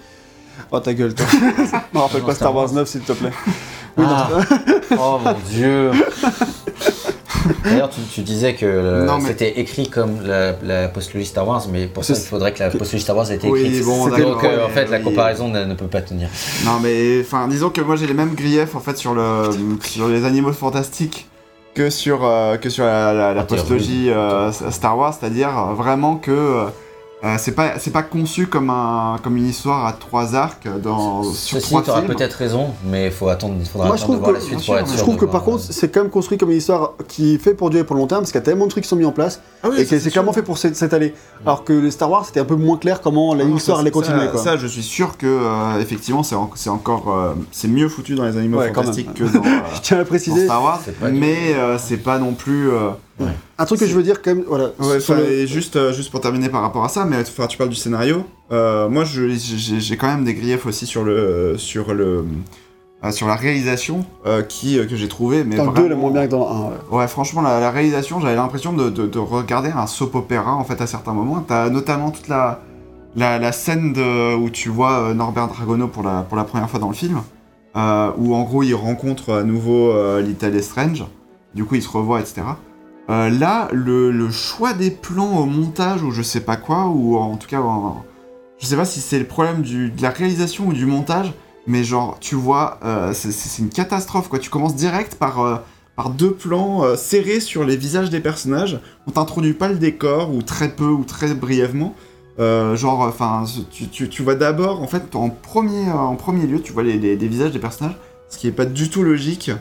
Speaker 2: Oh ta gueule, toi. (laughs) Me rappelle
Speaker 1: Non,
Speaker 2: pas
Speaker 1: Star
Speaker 2: Wars
Speaker 1: Wars.
Speaker 2: 9, s'il te plaît. Oui,
Speaker 1: Ah. Oh mon dieu (laughs) D'ailleurs, tu, tu disais que euh,
Speaker 3: mais-
Speaker 1: c'était écrit comme la, la postologie Star Wars, mais pour ça, il faudrait que la postologie Star Wars ait été
Speaker 3: Oui,
Speaker 1: écrite.
Speaker 3: bon,
Speaker 2: C'était
Speaker 3: d'accord,
Speaker 1: Donc, euh,
Speaker 3: ouais,
Speaker 1: en fait, la
Speaker 3: oui.
Speaker 1: comparaison ne, ne peut pas tenir.
Speaker 3: Non mais enfin disons que moi j'ai les mêmes griefs en fait sur le sur les animaux fantastiques que sur euh, que sur la, la, la
Speaker 1: Ah,
Speaker 3: postologie euh, Star Wars, c'est-à-dire vraiment que euh, c'est pas c'est pas conçu comme un comme une histoire à trois arcs dans sur
Speaker 1: Ceci,
Speaker 3: trois
Speaker 1: tu auras
Speaker 3: films.
Speaker 1: peut-être raison, mais il faut attendre, faudra
Speaker 2: Moi, je
Speaker 1: attendre de
Speaker 2: trouve
Speaker 1: voir
Speaker 2: que-
Speaker 1: la suite
Speaker 3: bien
Speaker 1: pour
Speaker 3: sûr,
Speaker 1: être
Speaker 3: mais
Speaker 1: sûr
Speaker 2: Je trouve que
Speaker 1: voir,
Speaker 2: par contre,
Speaker 1: euh,
Speaker 2: c'est quand même construit comme une histoire qui est fait pour durer pour longtemps, parce qu'il y a tellement de trucs qui sont mis en place,
Speaker 3: Ah oui,
Speaker 2: et
Speaker 3: ça,
Speaker 2: que c'est clairement fait pour s'é- s'étaler. Alors que les Star Wars, c'était un peu moins clair comment la
Speaker 3: Ah non,
Speaker 2: histoire
Speaker 3: ça,
Speaker 2: allait
Speaker 3: ça,
Speaker 2: continuer. Quoi.
Speaker 3: Ça, je suis sûr que euh, effectivement c'est en- c'est encore euh, c'est mieux foutu dans les animaux
Speaker 2: Ouais,
Speaker 3: fantastiques que dans, (laughs) euh,
Speaker 2: Je tiens à
Speaker 3: dans
Speaker 2: préciser.
Speaker 3: Star Wars, mais c'est pas non plus
Speaker 2: Un truc que je veux dire quand même, voilà.
Speaker 3: Ouais,
Speaker 2: sur
Speaker 3: enfin,
Speaker 2: le-
Speaker 3: et juste, euh, juste pour terminer par rapport à ça, mais enfin, tu parles du scénario. euh, moi, j'ai quand même des griefs aussi sur le, sur le, euh, sur la réalisation euh, qui euh, que j'ai trouvé. Mais
Speaker 2: dans le
Speaker 3: vraiment-
Speaker 2: 2, elle est moins bien que dans le 1. ouais.
Speaker 3: Ouais, franchement, la, la réalisation, j'avais l'impression de, de- de regarder un soap opéra en fait à certains moments. T'as notamment toute la, la, la scène de, où tu vois Norbert Dragono pour la, pour la première fois dans le film, euh, où en gros il rencontre à nouveau euh, Little Strange. Du coup, il se revoit, etc. Euh, là, le, choix des plans au montage ou je sais pas quoi, ou en tout cas, je sais pas si c'est le problème de la réalisation ou du montage, mais genre, tu vois, euh, c'est- une catastrophe quoi. Tu commences direct par, euh, deux plans serrés sur les visages des personnages. On t'introduit pas le décor, ou très peu, ou très brièvement. Genre, enfin, tu, vois d'abord, en fait, en premier, lieu, tu vois les, les- les visages des personnages, ce qui est pas du tout logique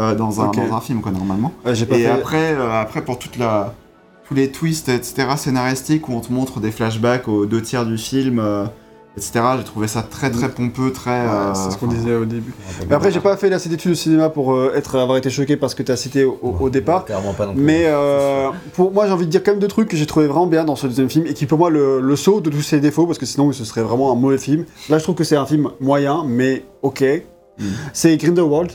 Speaker 3: euh, dans, un, dans un film, quoi, normalement.
Speaker 2: Ouais, pas
Speaker 3: Et
Speaker 2: fait.
Speaker 3: après, euh, après, pour toute la, tous les twists, etc., scénaristiques, où on te montre des flashbacks aux deux tiers du film, euh, etc., j'ai trouvé ça très très pompeux, très...
Speaker 2: Ouais,
Speaker 3: euh,
Speaker 2: c'est ce qu'on disait au début. Mais après, j'ai pas fait assez d'études de cinéma pour euh, être, avoir été choqué par ce que tu as cité au, au- au départ.
Speaker 1: Clairement pas non plus.
Speaker 2: Mais euh, pour moi, j'ai envie de dire quand même deux trucs que j'ai trouvé vraiment bien dans ce deuxième film et qui pour moi le, le saut de tous ses défauts parce que sinon ce serait vraiment un mauvais film. Là, je trouve que c'est un film moyen, mais ok.
Speaker 3: Mm.
Speaker 2: C'est Grindelwald.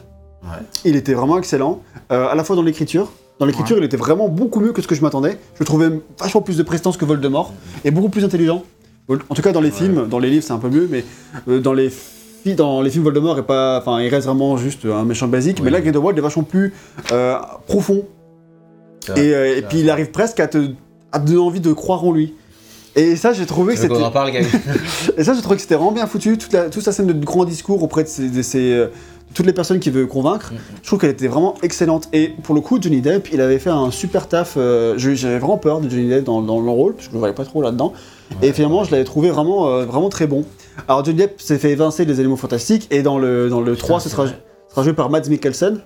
Speaker 1: Ouais.
Speaker 2: Il était vraiment excellent, euh, à la fois dans l'écriture. Dans l'écriture, il était vraiment beaucoup mieux que ce que je m'attendais. Je le trouvais vachement plus de prestance que Voldemort et beaucoup plus intelligent. En tout cas, dans les films, dans les livres, c'est un peu mieux, mais euh, dans les fi- dans les films Voldemort est pas, enfin, il reste vraiment juste un méchant basique.
Speaker 1: Oui.
Speaker 2: Mais là, Grindelwald est vachement plus euh, profond
Speaker 1: vrai.
Speaker 2: et, euh, puis il arrive presque à te, à te donner envie de croire en lui. Et ça, j'ai trouvé que c'était.
Speaker 1: en parle, (laughs)
Speaker 2: Et ça, j'ai trouvé que c'était vraiment bien foutu. Toute, la, toute sa scène de grand discours auprès de, euh, de toutes les personnes qu'il veut convaincre.
Speaker 1: Mhm.
Speaker 2: Je trouve qu'elle était vraiment excellente. Et pour le coup, Johnny Depp, il avait fait un super taf. euh, J'avais vraiment peur de Johnny Depp dans, dans le rôle, parce que je le voyais pas trop là-dedans. et finalement, je l'avais trouvé vraiment, euh, vraiment très bon. Alors, Johnny Depp s'est fait évincer des éléments fantastiques. Et dans le, dans le 3, ce sera, sera joué par Mads Mikkelsen.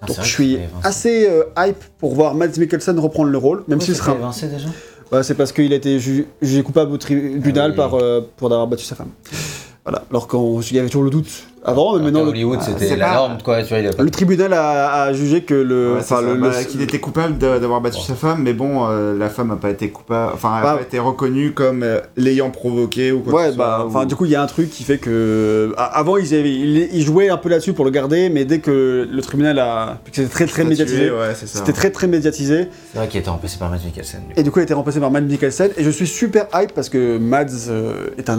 Speaker 1: Putain,
Speaker 2: Donc je suis assez euh, hype pour voir Mads Mikkelsen reprendre le rôle, même s'il sera.
Speaker 1: évincé déjà?
Speaker 2: Bah, c'est parce qu'il a été ju- jugé coupable au tribunal
Speaker 1: Ah oui.
Speaker 2: par, pour avoir battu sa femme. Voilà. Alors qu'il y avait toujours le doute avant, mais
Speaker 1: Alors
Speaker 2: maintenant le,
Speaker 1: Hollywood,
Speaker 3: ah,
Speaker 1: c'était la
Speaker 3: pas-
Speaker 1: norme, quoi. Tu vois, il a pas
Speaker 2: le tribunal a, a jugé que le.
Speaker 3: Ouais, bah,
Speaker 2: le-
Speaker 3: qu'il était coupable d'avoir battu sa femme, mais bon, euh, la femme n'a pas été coupable, enfin, elle
Speaker 2: Bah,
Speaker 3: pas été reconnue comme euh, l'ayant provoqué ou quoi que
Speaker 2: Ouais,
Speaker 3: ce
Speaker 2: bah,
Speaker 3: soit,
Speaker 2: enfin,
Speaker 3: ou-
Speaker 2: du coup, il y a un truc qui fait que. a- Avant, ils, avaient- ils, ils jouaient un peu là-dessus pour le garder, mais dès que le tribunal a. que c'était très très médiatisé.
Speaker 3: Ouais.
Speaker 2: C'était très très médiatisé.
Speaker 1: C'est vrai qu'il était remplacé par Matt Mikkelsen. du.
Speaker 2: Et du coup, il a été remplacé par Mads Mikkelsen. Et je suis super hype parce que Mads euh, est un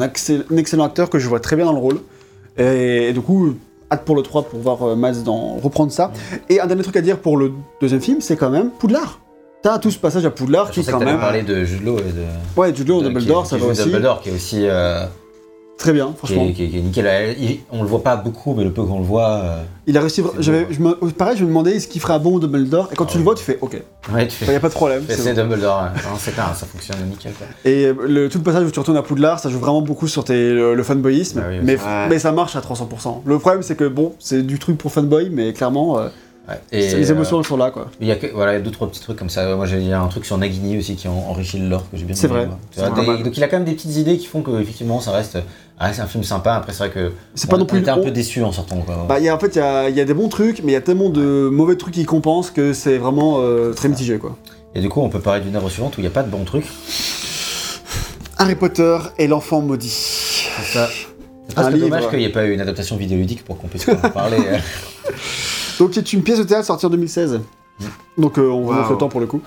Speaker 2: excellent acteur que je vois très bien dans le rôle. Et, et du coup, hâte pour le 3 pour voir euh, Mads dans, reprendre ça. Et un dernier truc à dire pour le deuxième film, c'est quand même Poudlard. T'as tout ce passage à Poudlard
Speaker 1: Je
Speaker 2: qui,
Speaker 1: que
Speaker 2: quand
Speaker 1: t'allais
Speaker 2: même.
Speaker 1: parler de Jude Law et de.
Speaker 2: Ouais, Jude Law,
Speaker 1: de-
Speaker 2: Dumbledore,
Speaker 1: qui-
Speaker 2: ça
Speaker 1: qui
Speaker 2: va aussi.
Speaker 1: Dumbledore, qui est aussi. euh,
Speaker 2: Très bien,
Speaker 1: qui,
Speaker 2: franchement.
Speaker 1: est, qui est- qui est nickel. Il- on le voit pas beaucoup, mais le peu qu'on le voit. euh,
Speaker 2: Il a réussi. Je me- pareil, je me demandais est-ce qu'il ferait un bon Dumbledore? Et quand
Speaker 1: Ah
Speaker 2: tu le vois, tu fais OK. Il
Speaker 1: Ouais, tu fais.
Speaker 2: n'y a pas de problème. c'est bon.
Speaker 1: Dumbledore. Non, c'est clair, ça fonctionne nickel. Quoi. (laughs)
Speaker 2: Et euh, le, tout le passage où tu retournes à Poudlard, ça joue vraiment beaucoup sur tes, le, le fanboyisme,
Speaker 1: Ah oui,
Speaker 2: mais,
Speaker 3: ouais.
Speaker 2: mais ça marche à 300%. Le problème, c'est que bon, c'est du truc pour fanboy, mais clairement, euh,
Speaker 1: Ouais. Et,
Speaker 2: les
Speaker 1: euh,
Speaker 2: émotions elles sont là, quoi.
Speaker 1: Il y a que, voilà, il deux trois petits trucs comme ça. Moi, j'ai il y a un truc sur Nagini aussi qui en- enrichit le lore que j'ai bien
Speaker 2: C'est
Speaker 1: aimé,
Speaker 2: vrai.
Speaker 1: des- donc il a quand même des petites idées qui font que effectivement ça reste, ah, c'est un film sympa. Après c'est vrai que
Speaker 2: C'est pas non
Speaker 1: on
Speaker 2: plus.
Speaker 1: était un peu déçu en sortant quoi.
Speaker 2: Bah, il y a, en fait, il y a, il y a des bons trucs, mais il y a tellement de mauvais trucs qui compensent que c'est vraiment euh, très mitigé, quoi.
Speaker 1: Et du coup on peut parler d'une œuvre suivante où il n'y a pas de bons trucs.
Speaker 2: Harry Potter et l'enfant maudit.
Speaker 1: C'est ça. C'est
Speaker 2: Un
Speaker 1: presque dommage
Speaker 2: livre.
Speaker 1: qu'il n'y ait pas eu une adaptation vidéoludique pour qu'on puisse en (laughs) parler.
Speaker 2: Donc, c'est une pièce de théâtre sortie en 2016. Donc, euh, on va
Speaker 3: Wow.
Speaker 2: mettre le temps pour le coup.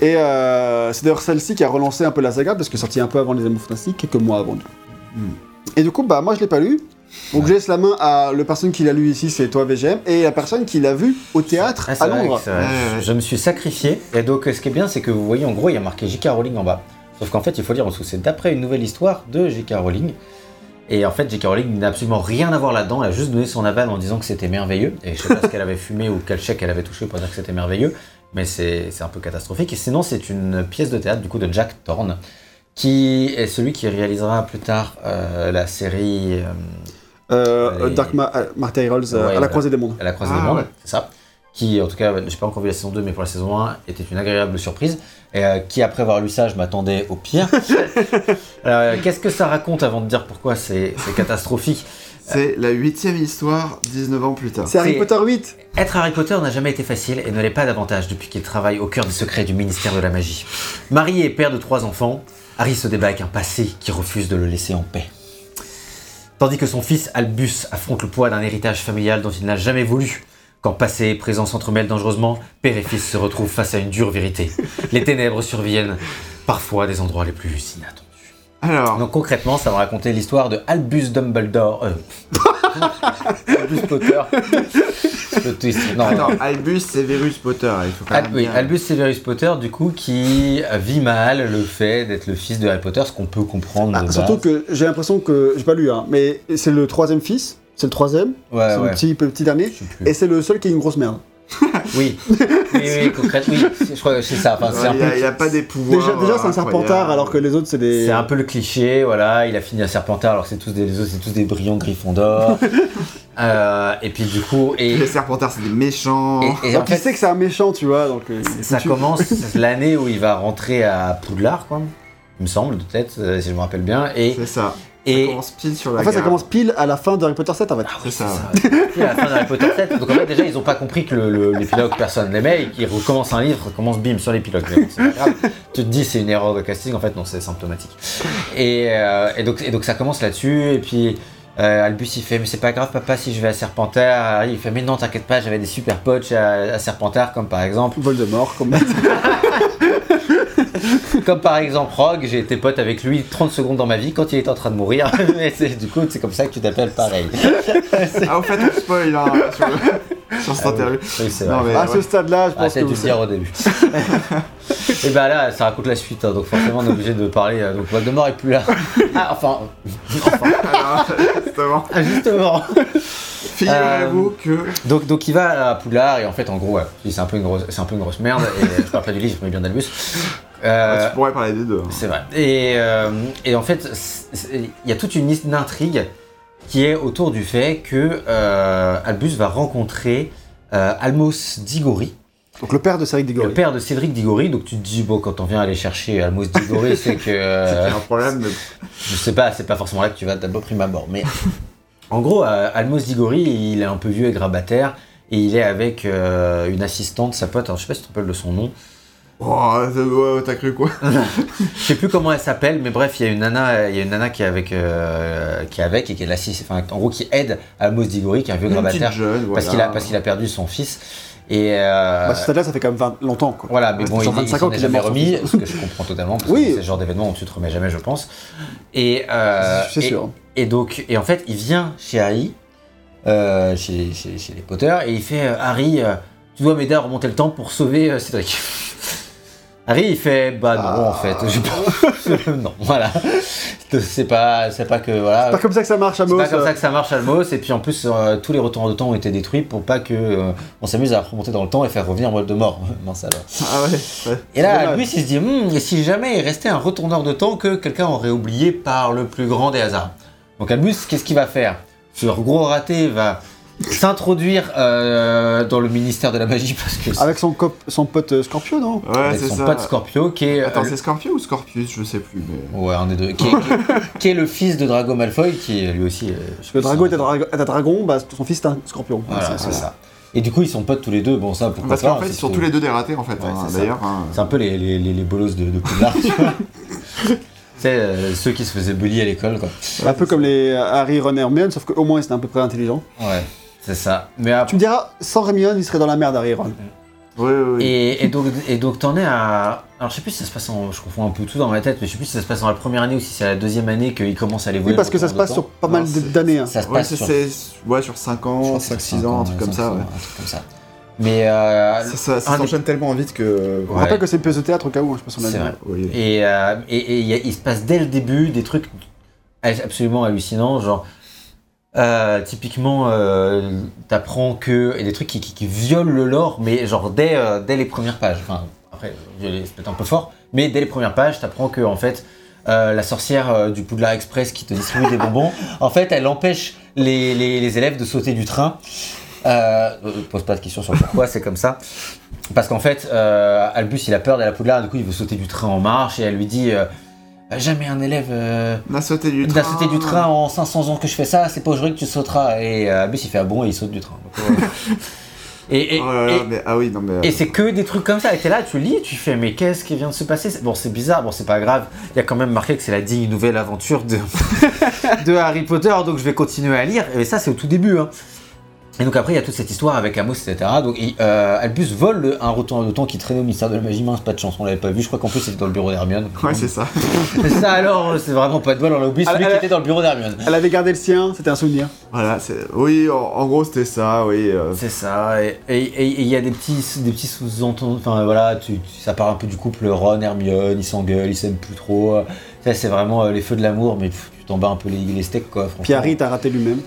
Speaker 3: Ouais.
Speaker 2: Et euh, c'est d'ailleurs celle-ci qui a relancé un peu la saga, parce que sortie un peu avant les Animaux Fantastiques, quelques mois avant.
Speaker 3: Hmm.
Speaker 2: Et du coup, bah, moi, je l'ai pas lu. Donc je laisse la main à la personne qui l'a lu ici, c'est toi VGM, et la personne qui l'a vu au théâtre
Speaker 1: Ah,
Speaker 2: à Londres.
Speaker 1: vrai. Je me suis sacrifié. Et donc, ce qui est bien, c'est que vous voyez, en gros, il y a marqué J.K. Rowling en bas. Sauf qu'en fait, il faut lire en dessous. C'est d'après une nouvelle histoire de J.K. Rowling. Et en fait, J.K. Rowling n'a absolument rien à voir là-dedans. Elle a juste donné son aval en disant que c'était merveilleux. Et je sais pas ce qu'elle avait fumé ou quel chèque elle avait touché pour dire que c'était merveilleux. Mais c'est c'est un peu catastrophique. Et sinon, c'est une pièce de théâtre, du coup, de Jack Thorne, qui est celui qui réalisera plus tard euh, la série euh,
Speaker 2: Euh,
Speaker 1: Les-
Speaker 2: Dark Ma- euh, Materials
Speaker 1: Ouais,
Speaker 2: à la croisée des mondes.
Speaker 1: à la croisée
Speaker 3: Ah,
Speaker 1: des mondes,
Speaker 3: ouais.
Speaker 1: c'est ça. Qui, en tout cas, j'ai pas encore vu la saison 2, mais pour la saison 1, était une agréable surprise. Et euh, qui, après avoir lu ça, je m'attendais au pire. (laughs) Euh, Qu'est-ce que ça raconte avant de dire pourquoi c'est catastrophique?
Speaker 3: C'est la huitième histoire, 19 ans plus tard.
Speaker 2: C'est Harry Potter 8
Speaker 1: Être Harry Potter n'a jamais été facile et ne l'est pas davantage depuis qu'il travaille au cœur des secrets du ministère de la magie. Marié et père de trois enfants, Harry se débat avec un passé qui refuse de le laisser en paix. Tandis que son fils Albus affronte le poids d'un héritage familial dont il n'a jamais voulu. Quand passé et présent s'entremêlent dangereusement, père et fils se retrouvent face à une dure vérité. Les ténèbres surviennent, parfois des endroits les plus inattendus.
Speaker 3: Alors,
Speaker 1: Donc concrètement, ça va raconter l'histoire de Albus Dumbledore. euh, (laughs) Albus Potter. Le twist. Non,
Speaker 3: attends, Albus Severus Potter, il faut quand
Speaker 1: Al-
Speaker 3: même
Speaker 1: oui,
Speaker 3: bien-
Speaker 1: Albus Severus Potter, du coup, qui vit mal le fait d'être le fils de Harry Potter, ce qu'on peut comprendre.
Speaker 2: Ah,
Speaker 1: de
Speaker 2: Surtout
Speaker 1: base.
Speaker 2: que j'ai l'impression que, j'ai pas lu, hein, mais c'est le troisième fils, c'est le troisième,
Speaker 1: Ouais,
Speaker 2: c'est
Speaker 1: ouais.
Speaker 2: le petit, petit dernier, et c'est le seul qui est une grosse merde. (laughs)
Speaker 1: Oui, oui, oui, (laughs) concrètement, oui, je crois que c'est ça. Enfin, c'est un
Speaker 3: il,
Speaker 1: peu-
Speaker 3: a, il a pas des pouvoirs.
Speaker 2: Déjà, déjà c'est un serpentard alors que les autres c'est des.
Speaker 1: C'est un peu le cliché, voilà, il a fini à Serpentard alors que c'est tous des, les autres, c'est tous des brillants griffons d'or. (laughs) Euh, et puis du coup, et,
Speaker 3: Les serpentards, c'est des méchants.
Speaker 1: et, et
Speaker 2: Donc
Speaker 1: en
Speaker 2: il
Speaker 1: fait,
Speaker 2: sait que c'est un méchant, tu vois, donc. euh, il
Speaker 1: ça
Speaker 2: foutu.
Speaker 1: commence l'année où il va rentrer à Poudlard, quoi, il me semble, peut-être, euh, si je me rappelle bien. Et,
Speaker 3: C'est ça.
Speaker 1: Et,
Speaker 3: Ça commence pile sur la
Speaker 2: En fait, ça commence pile à la fin de Harry Potter 7 en fait.
Speaker 3: C'est ça.
Speaker 1: C'est (laughs) la fin d'Harry Potter 7. Donc en fait, déjà, ils ont pas compris que le- le- l'épilogue, personne l'aimait et qu'ils recommencent un livre, recommence bim sur l'épilogue. Mais bon, c'est pas grave. Tu te dis, c'est une erreur de casting, en fait, non, c'est symptomatique. Et, euh, et, donc, et donc, ça commence là-dessus. Et puis, euh, Albus, il fait, mais c'est pas grave, papa, si je vais à Serpentard. Harry, Il fait, mais non, t'inquiète pas, j'avais des super potes à, à Serpentard, comme par exemple,
Speaker 2: Voldemort, comme. (laughs) (laughs) (laughs)
Speaker 1: comme par exemple Rogue. J'ai été pote avec lui 30 secondes dans ma vie quand il était en train de mourir. (laughs) Mais c'est- du coup, c'est comme ça que tu t'appelles pareil. (laughs)
Speaker 3: Ah, au fait, on spoil hein, sur, le- sur cette
Speaker 1: Ah
Speaker 3: interview.
Speaker 1: Oui, c'est
Speaker 3: Non,
Speaker 1: vrai.
Speaker 3: mais-
Speaker 2: à ce stade-là, je
Speaker 1: Ah,
Speaker 2: pense
Speaker 1: c'est
Speaker 2: que
Speaker 1: le dire au début. et bah là, ça raconte la suite, hein, donc forcément on est obligé de parler. euh, donc Voldemort est plus là. Ah, enfin, enfin,
Speaker 3: Alors, justement,
Speaker 1: ah, justement.
Speaker 3: figurez-vous que.
Speaker 1: Donc, donc il va à Poudlard et en fait, en gros, ouais, c'est un peu une grosse, c'est un peu une grosse merde. Et je parle pas du livre, mais bien d'Albus. Euh,
Speaker 3: tu pourrais parler des deux. hein.
Speaker 1: c'est vrai. Et, euh, et en fait, il y a toute une, une intrigue qui est autour du fait que euh, Albus va rencontrer euh, Almos Diggory.
Speaker 2: Donc le père de Cédric
Speaker 1: Le
Speaker 2: Diggory.
Speaker 1: père de Cédric Diggory, donc tu te dis, bon, quand on vient aller chercher Almos Diggory, c'est que. euh, (laughs)
Speaker 3: C'est un problème, mais
Speaker 1: je sais pas, c'est pas forcément là que tu vas d'abord prime abord, mais. En gros, euh, Almos Diggory, il est un peu vieux et grabataire, et il est avec euh, une assistante, sa pote, alors je sais pas si tu te rappelles de son nom.
Speaker 3: Oh, t'as- cru quoi? (laughs)
Speaker 1: Je sais plus comment elle s'appelle, mais bref, il y a une nana, il y a une nana qui est avec, euh, qui est avec et qui est enfin, en gros, qui aide Almos Diggory, qui est un vieux grabataire,
Speaker 3: jeune, voilà.
Speaker 1: parce qu'il a, parce qu'il a perdu son fils. Et euh,
Speaker 2: Bah, à ce stade-là, ça fait quand même 20 longtemps quoi.
Speaker 1: Voilà, mais bon, il,
Speaker 2: sur
Speaker 1: il
Speaker 2: 25
Speaker 1: s'en
Speaker 2: ans qu'il
Speaker 1: jamais remis, ce que je comprends totalement, parce
Speaker 2: Oui.
Speaker 1: que c'est ce genre d'événement où tu te remets jamais, je pense. Et, euh,
Speaker 2: C'est
Speaker 1: et-
Speaker 2: sûr.
Speaker 1: Et donc, et en fait, il vient chez Harry, euh, chez, chez, chez les Potter, et il fait euh, Harry, euh, tu dois m'aider à remonter le temps pour sauver euh, Cédric. Harry, il fait bah non,
Speaker 2: Ah.
Speaker 1: en fait, j'ai pas- (laughs) non, voilà. C'est pas, c'est pas que voilà.
Speaker 2: C'est pas comme ça que ça marche,
Speaker 1: C'est
Speaker 2: Amos.
Speaker 1: pas comme ça que ça marche Almos, et puis en plus, euh, tous les retours de temps ont été détruits pour pas que euh, on s'amuse à remonter dans le temps et faire revenir Voldemort. (laughs) ça alors.
Speaker 3: Ah ouais, ouais.
Speaker 1: Et là, lui, il se dit, Hum, et si jamais il restait un retourneur de temps que quelqu'un aurait oublié par le plus grand des hasards? Donc Albus, qu'est-ce qu'il va faire? Ce gros raté va s'introduire euh, dans le ministère de la magie parce que c'est
Speaker 2: Avec son, cop- son pote euh, Scorpio, non?
Speaker 3: Ouais,
Speaker 1: avec
Speaker 3: c'est
Speaker 1: son
Speaker 3: ça.
Speaker 1: pote Scorpio qui est...
Speaker 3: Attends,
Speaker 1: euh,
Speaker 3: c'est Scorpio ou Scorpius Je sais plus, mais.
Speaker 1: Ouais, un des deux. Qui est, qui- qui est le fils de Drago Malfoy, qui est lui aussi... euh,
Speaker 2: Le
Speaker 1: si
Speaker 2: est un, dra- est un dragon, bah, son fils est un scorpion.
Speaker 1: Voilà,
Speaker 2: Ouais,
Speaker 1: c'est ça. Et du coup, ils sont potes tous les deux. Bon, ça, pourquoi
Speaker 3: Parce
Speaker 1: pas
Speaker 3: qu'en
Speaker 1: hein,
Speaker 3: fait, ils sont tous les deux des ratés en fait,
Speaker 1: Ouais,
Speaker 3: hein, d'ailleurs. hein.
Speaker 1: C'est un peu les, les, les, les bolos de, de Poudlard, tu vois. (laughs) C'est euh, ceux qui se faisaient bully à l'école, quoi.
Speaker 2: Un peu comme les Harry, Ron et Hermione, sauf qu'au moins ils étaient à peu près intelligents.
Speaker 1: Ouais, c'est ça. Mais après,
Speaker 2: Tu me diras, sans Hermione, il serait dans la merde, Harry et Ron.
Speaker 3: Oui, oui, oui.
Speaker 1: Et, et donc, et donc t'en es à, Alors je sais plus si ça se passe en. Je confonds un peu tout dans ma tête, mais je sais plus si ça se passe dans la première année ou si c'est la deuxième année qu'il commence à les voir.
Speaker 2: Oui, parce que ça se passe sur pas mal d'années. hein.
Speaker 1: Ça se
Speaker 3: Ouais,
Speaker 1: passe
Speaker 3: c'est
Speaker 1: sur.
Speaker 3: ouais, sur 5
Speaker 1: je crois
Speaker 3: ans,
Speaker 1: que c'est
Speaker 3: 5-6 ans, un truc comme ça. ouais.
Speaker 1: Un truc comme ça. Mais. euh,
Speaker 3: Ça, ça- ça
Speaker 1: un des-
Speaker 3: s'enchaîne tellement vite que.
Speaker 2: On
Speaker 1: Ouais.
Speaker 2: rappelle que c'est une pièce de théâtre au cas où, hein, je sais pas si on l'a
Speaker 1: C'est
Speaker 2: dit.
Speaker 1: vrai.
Speaker 3: Oui.
Speaker 1: Et, euh, et, et il y a- il se passe dès le début des trucs absolument hallucinants, genre euh, typiquement euh, t'apprends que et des trucs qui, qui, qui violent le lore, mais genre dès, euh, dès les premières pages. Enfin après violer, c'est peut-être un peu fort, mais dès les premières pages t'apprends que en fait euh, la sorcière du Poudlard Express qui te distribue des bonbons, (laughs) en fait elle empêche les, les, les élèves de sauter du train. Euh, pose pas de questions sur pourquoi c'est comme ça. Parce qu'en fait, Albus il a peur de la Poudlard, du coup il veut sauter du train en marche et elle lui dit Jamais un élève euh,
Speaker 3: n'a sauté du train.
Speaker 1: n'a sauté du train en 500 ans que je fais ça, c'est pas aujourd'hui que tu sauteras. Et euh, Albus il fait Ah bon et il saute du train. Donc, (laughs) et et,
Speaker 3: Oh là là,
Speaker 1: et-
Speaker 3: mais, ah oui, non mais.
Speaker 1: et c'est que des trucs comme ça. Et t'es là, tu lis, tu fais Mais qu'est-ce qui vient de se passer? Bon, c'est bizarre, bon, c'est pas grave. Il y a quand même marqué que c'est la digne nouvelle aventure de, (laughs) de Harry Potter, donc je vais continuer à lire. Et ça, c'est au tout début. hein. Et donc après, il y a toute cette histoire avec Amos, etc. Donc il- euh, Albus vole le- un retour de temps qui traînait au ministère de la magie. Mince, pas de chance, on l'avait pas vu. Je crois qu'en plus, c'était dans le bureau d'Hermione.
Speaker 3: Ouais, c'est ça. (laughs)
Speaker 1: ça alors, c'est vraiment pas de bol, on l'a oublié, celui
Speaker 2: elle-
Speaker 1: qui était dans le bureau d'Hermione.
Speaker 2: Elle avait gardé le sien, c'était un souvenir.
Speaker 3: Voilà, c'est. Oui, en, en gros, c'était ça, oui. euh,
Speaker 1: C'est ça, et et- et- et il y a des petits, des petits sous-entendus, enfin voilà, tu, ça part un peu du couple Ron, Hermione, ils s'engueulent, ils s'aiment plus trop. Ça, c'est vraiment euh, les feux de l'amour, mais pff, tu t'en bats un peu les, les steaks, quoi, franchement.
Speaker 2: Puis Harry t'a raté lui-même.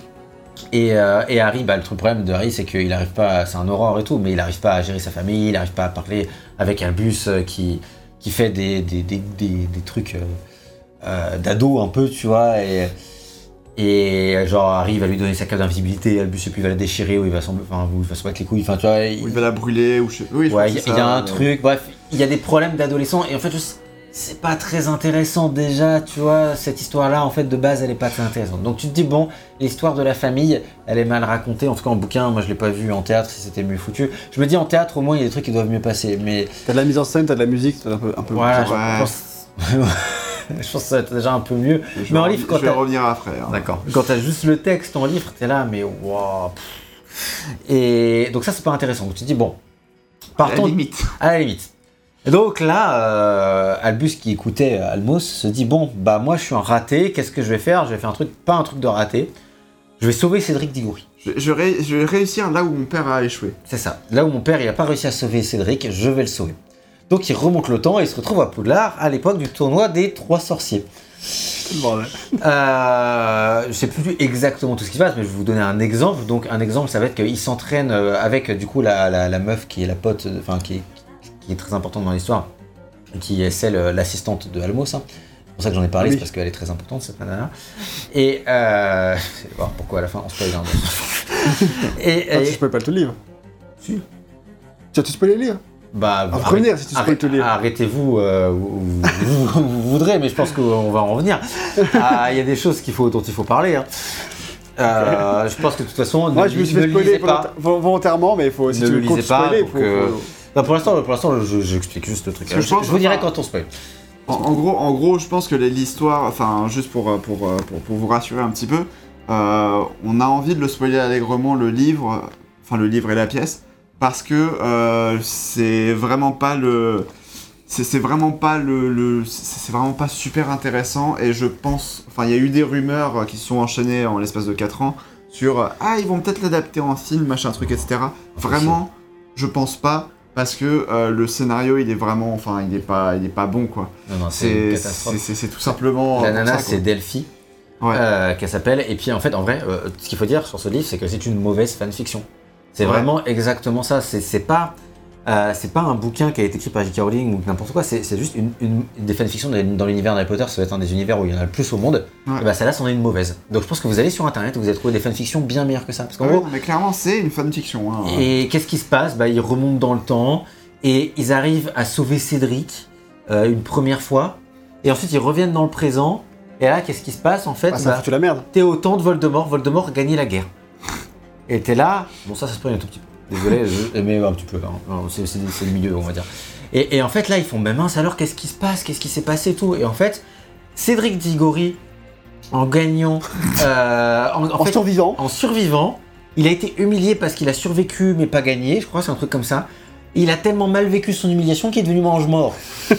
Speaker 1: Et, euh, et Harry, bah, le truc problème de Harry, c'est qu'il arrive pas, c'est un aurore et tout, mais il arrive pas à gérer sa famille, il arrive pas à parler avec Albus euh, qui, qui fait des, des, des, des, des trucs euh, d'ado un peu, tu vois, et, et genre Harry va lui donner sa cape d'invisibilité, Albus et puis il va la déchirer ou il va s'en enfin, ou il va se battre les couilles, enfin tu vois, il,
Speaker 3: où il va la brûler, ou je sais. Oui, je
Speaker 1: ouais, il y, a un truc, bref, il y a des problèmes d'adolescents et en fait sais- c'est pas très intéressant déjà, tu vois, cette histoire-là en fait de base elle est pas très intéressante. Donc tu te dis bon, l'histoire de la famille, elle est mal racontée, en tout cas en bouquin, moi je l'ai pas vu en théâtre si c'était mieux foutu. Je me dis en théâtre au moins il y a des trucs qui doivent mieux passer, mais
Speaker 2: T'as de la mise en scène, t'as de la musique, t'as un peu. Un peu
Speaker 1: voilà,
Speaker 3: Ouais.
Speaker 1: je pense... (laughs) je pense que ça va être déjà un peu mieux.
Speaker 3: Je
Speaker 1: Mais en livre, quand
Speaker 3: Je vais
Speaker 1: t'as-
Speaker 3: revenir après. hein.
Speaker 1: D'accord. Quand t'as juste le texte en livre, t'es là, mais waouh. Et donc ça c'est pas intéressant. Donc tu te dis bon,
Speaker 3: À la
Speaker 1: partons
Speaker 3: limite.
Speaker 1: à la limite. Et donc là, euh, Albus qui écoutait Almos se dit bon, bah moi je suis un raté, qu'est-ce que je vais faire? Je vais faire un truc, pas un truc de raté. Je vais sauver Cédric Diggory.
Speaker 3: Je, je, ré- je vais réussir là où mon père a échoué.
Speaker 1: C'est ça. Là où mon père il a pas réussi à sauver Cédric, je vais le sauver. Donc il remonte le temps et il se retrouve à Poudlard à l'époque du tournoi des trois sorciers.
Speaker 2: Bordel.
Speaker 1: Euh, je sais plus exactement tout ce qui se passe, mais je vais vous donner un exemple. Donc un exemple, ça va être qu'il s'entraîne euh, avec du coup la, la- la meuf qui est la pote, euh, enfin qui, est- qui est très importante dans l'histoire, qui est celle, euh, l'assistante de Almos. hein. C'est pour ça que j'en ai parlé,
Speaker 2: Oui.
Speaker 1: c'est parce qu'elle est très importante cette nana. Et euh, voir pourquoi à la fin on spoil. Hein, (laughs) et,
Speaker 2: Ah,
Speaker 1: et-
Speaker 2: tu spoil pas tout le livre.
Speaker 1: Si.
Speaker 2: Tu as tu spoil les livres
Speaker 1: bah,
Speaker 2: Ah,
Speaker 1: arrête-
Speaker 2: revenir si tu
Speaker 1: arrête-
Speaker 2: tout le livre.
Speaker 1: Arrêtez-vous, euh, vous, vous- vous- vous voudrez, mais je pense qu'on va en revenir. Ah, Il y a des choses qu'il faut, dont il faut parler. hein. Euh, je pense que de toute façon, ne,
Speaker 2: Moi, je me suis fait spoiler
Speaker 1: pas.
Speaker 2: volontairement, mais il faut, si
Speaker 1: Ne le
Speaker 2: te
Speaker 1: lisez pas,
Speaker 2: spoiler, faut.
Speaker 1: euh,
Speaker 2: faut-
Speaker 1: Bah, pour l'instant, pour l'instant, je- j'explique juste le truc. Je,
Speaker 3: je
Speaker 1: je vous dirai quand on spoil.
Speaker 3: En, en gros, en gros, je pense que l'histoire, enfin, juste pour, euh, pour, euh, pour, pour vous rassurer un petit peu, euh, on a envie de le spoiler allègrement, le livre, enfin le livre et la pièce, parce que euh, c'est vraiment pas le. C'est vraiment pas le, le- c'est vraiment pas super intéressant et je pense enfin il y a eu des rumeurs qui se sont enchaînées en l'espace de 4 ans sur ah ils vont peut-être l'adapter en film machin truc etc vraiment je pense pas parce que euh, le scénario il est vraiment enfin il est pas il est pas bon quoi
Speaker 1: Non, non, c'est
Speaker 3: c'est
Speaker 1: catastrophe.
Speaker 3: c'est- c'est tout simplement.
Speaker 1: La nana, c'est. Delphi,
Speaker 3: Ouais.
Speaker 1: euh, qu'elle s'appelle. Et puis, en fait, en vrai, euh, ce qu'il faut dire sur ce livre, c'est que c'est une mauvaise fanfiction. C'est
Speaker 3: Ouais.
Speaker 1: vraiment exactement ça. C'est pas. Euh, c'est pas un bouquin qui a été écrit par J.K. Rowling ou n'importe quoi, c'est juste une, une- des fanfictions dans l'univers d'Harry Potter, ça va être un des univers où il y en a le plus au monde,
Speaker 3: Ouais.
Speaker 1: et bah celle-là c'en est une mauvaise. Donc je pense que vous allez sur internet, vous allez trouver des fanfictions bien meilleures que ça. Parce qu'en
Speaker 3: Ouais,
Speaker 1: gros,
Speaker 3: mais clairement, c'est une fanfiction. Hein.
Speaker 1: et qu'est-ce qui se passe? Bah, Ils remontent dans le temps et ils arrivent à sauver Cédric euh, une première fois. Et ensuite ils reviennent dans le présent. Et là, qu'est-ce qui se passe en fait?
Speaker 2: Ah, ça
Speaker 1: Bah,
Speaker 2: la merde.
Speaker 1: T'es au temps de Voldemort. Voldemort a gagné la guerre. Et t'es là. Bon, ça, ça se prend un tout petit peu. Désolé, je- mais un petit peu. hein. C'est le milieu, on va dire. Et, et en fait, là, ils font ben mince, alors qu'est-ce qui se passe? Qu'est-ce qui s'est passé et tout? Et en fait, Cédric Diggory, en gagnant. euh, en, en
Speaker 2: En
Speaker 1: fait,
Speaker 2: survivant.
Speaker 1: en survivant, il a été humilié parce qu'il a survécu mais pas gagné, je crois, c'est un truc comme ça. Il a tellement mal vécu son humiliation qu'il est devenu mange-mort. (laughs)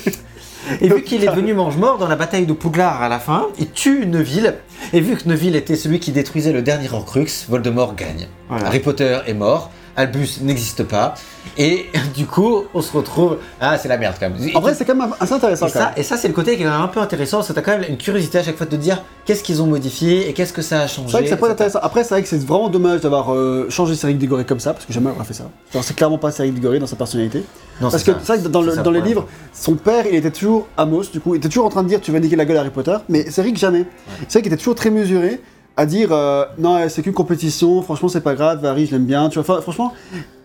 Speaker 1: Et vu qu'il est devenu mange-mort dans la bataille de Poudlard à la fin, il tue Neville. Et vu que Neville était celui qui détruisait le dernier Horcrux, Voldemort gagne.
Speaker 3: Voilà.
Speaker 1: Harry Potter est mort, Albus n'existe pas. Et (laughs) du coup, on se retrouve. Ah, c'est la merde quand même.
Speaker 2: En vrai, c'est quand même assez intéressant
Speaker 1: Et
Speaker 2: quand
Speaker 1: ça,
Speaker 2: même.
Speaker 1: et ça c'est le côté qui est un peu intéressant, c'est que t'as quand même une curiosité à chaque fois de te dire qu'est-ce qu'ils ont modifié et qu'est-ce que ça a changé.
Speaker 2: C'est vrai que ça peut être intéressant. Après, c'est vrai que c'est vraiment dommage d'avoir euh, changé Cédric Diggory comme ça, parce que jamais on aurait fait ça. C'est clairement pas Cédric Diggory dans sa personnalité.
Speaker 1: Non,
Speaker 2: Parce que
Speaker 1: ça.
Speaker 2: c'est vrai que dans, le-
Speaker 1: ça
Speaker 2: dans
Speaker 1: le
Speaker 2: les livres, son père, il était toujours Amos, du coup, il était toujours en train de dire tu vas niquer la gueule à Harry Potter, mais Cédric jamais. C'est vrai qu'il était toujours très mesuré à dire euh, non, c'est qu'une compétition, franchement, c'est pas grave, Harry, je l'aime bien, tu vois. Franchement,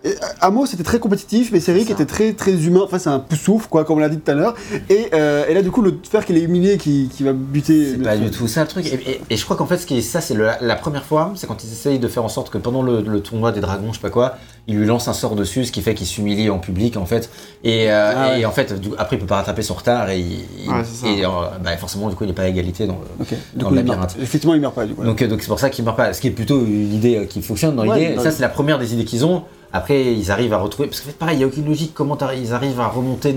Speaker 2: euh, Amos était très compétitif, mais Cédric était très très humain, enfin, c'est un poussouf, quoi, comme on l'a dit tout à l'heure. Et, euh, et là, du coup, le faire qu'il est humilié, qui, qui va buter.
Speaker 1: C'est pas du tout ça le truc. Et, et- et je crois qu'en fait, ce qui est ça, c'est la première fois, c'est quand ils essayent de faire en sorte que pendant le, le tournoi des dragons, je sais pas quoi, il lui lance un sort dessus, ce qui fait qu'il s'humilie en public en fait. Et, euh,
Speaker 2: Ah ouais.
Speaker 1: et en fait, du- après, il peut pas rattraper son retard et, il-
Speaker 3: Ouais,
Speaker 1: et, euh, bah, forcément, du coup, il n'est pas à égalité dans le. Dans
Speaker 2: coup,
Speaker 1: le labyrinthe.
Speaker 2: Effectivement, il meurt pas, du coup.
Speaker 1: Donc, euh, donc c'est pour ça qu'il meurt pas. Ce qui est plutôt une idée qui fonctionne dans
Speaker 2: Ouais,
Speaker 1: l'idée. Ça, c'est la première des idées qu'ils ont. Après, ils arrivent à retrouver. Parce qu'en fait, pareil, il n'y a aucune logique comment ils arrivent à remonter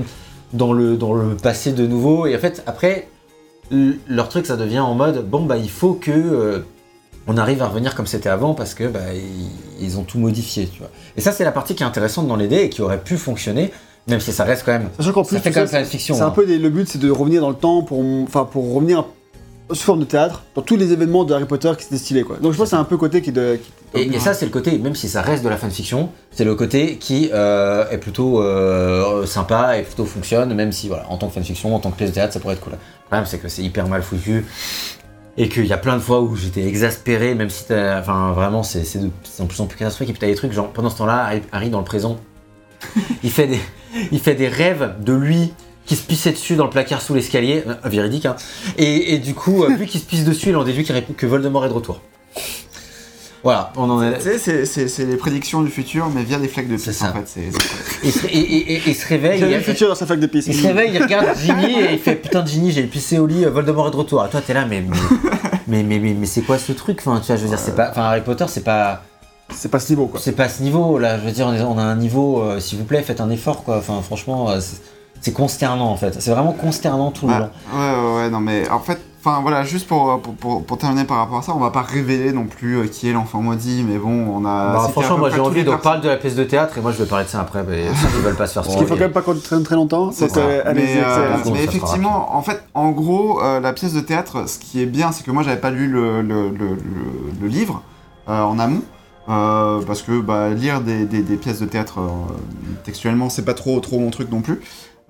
Speaker 1: dans le, dans le passé de nouveau. Et en fait, après, leur truc, ça devient en mode bon, bah, il faut que. euh, on arrive à revenir comme c'était avant parce que bah, ils, ont tout modifié, tu vois. Et ça, c'est la partie qui est intéressante dans l'idée et qui aurait pu fonctionner, même si ça reste quand même.
Speaker 2: Sachant qu'en plus,
Speaker 1: Ça fait quand même science fiction.
Speaker 2: C'est un
Speaker 1: hein.
Speaker 2: peu des- le but, c'est de revenir dans le temps pour, enfin, pour revenir sous forme de théâtre dans tous les événements de Harry Potter qui s'étaient stylés, quoi. Donc je pense que c'est un peu côté qui de. qui-
Speaker 1: Et, et ça, c'est le côté, même si ça reste de la fanfiction, c'est le côté qui euh, est plutôt euh, sympa et plutôt fonctionne, même si, voilà, en tant que fanfiction, en tant que pièce de théâtre, ça pourrait être cool. Le problème, c'est que c'est hyper mal foutu et qu'il y a plein de fois où j'étais exaspéré, même si t'as. Enfin, vraiment, c'est de, de plus en plus catastrophique. Et puis t'as des trucs, genre, pendant ce temps-là, Harry, Harry, dans le présent, (laughs) il fait, des, il fait des rêves de lui qui se pissait dessus dans le placard sous l'escalier, euh, véridique, hein. Et, et du coup, euh, vu qu'il se pisse dessus, il en déduit que Voldemort est de retour. Voilà, on en est.
Speaker 3: Tu sais, c'est- les prédictions du futur, mais via des flaques de pisse en fait.
Speaker 1: Il se, et- et- et- il se réveille, il,
Speaker 2: le futur dans sa flaque de pisse.
Speaker 1: il se réveille, il regarde Ginny et il fait putain Ginny, j'ai pissé au lit, euh, Voldemort est de retour. Et toi t'es là, mais mais mais mais, mais, mais c'est quoi ce truc? Enfin tu vois, je veux dire, c'est pas, enfin Harry Potter, c'est pas,
Speaker 2: C'est pas ce niveau, quoi.
Speaker 1: c'est pas ce niveau là. Je veux dire, on, est- on a un niveau, euh, s'il vous plaît, faites un effort quoi. Enfin franchement, euh, c'est- consternant en fait. C'est vraiment consternant tout le
Speaker 3: Ouais,
Speaker 1: long.
Speaker 3: ouais, ouais, ouais, non, mais en fait, enfin voilà, juste pour, pour, pour, pour terminer par rapport à ça, on va pas révéler non plus euh, qui est l'enfant maudit, mais bon, on a.
Speaker 1: Bah, franchement, moi j'ai envie
Speaker 3: les
Speaker 1: de
Speaker 3: persos-
Speaker 1: parler de la pièce de théâtre et moi je vais parler de ça après. Mais qui veulent pas se faire (laughs)
Speaker 2: Parce qu'il faut quand même pas qu'on traîne très longtemps.
Speaker 3: C'est ça.
Speaker 2: euh,
Speaker 3: mais, euh, mais effectivement, en fait, en gros, euh, la pièce de théâtre, ce qui est bien, c'est que moi, j'avais pas lu le, le, le, le- le livre euh, en amont. euh, parce que bah, lire des, des, des pièces de théâtre euh, textuellement, c'est pas trop, trop mon truc non plus.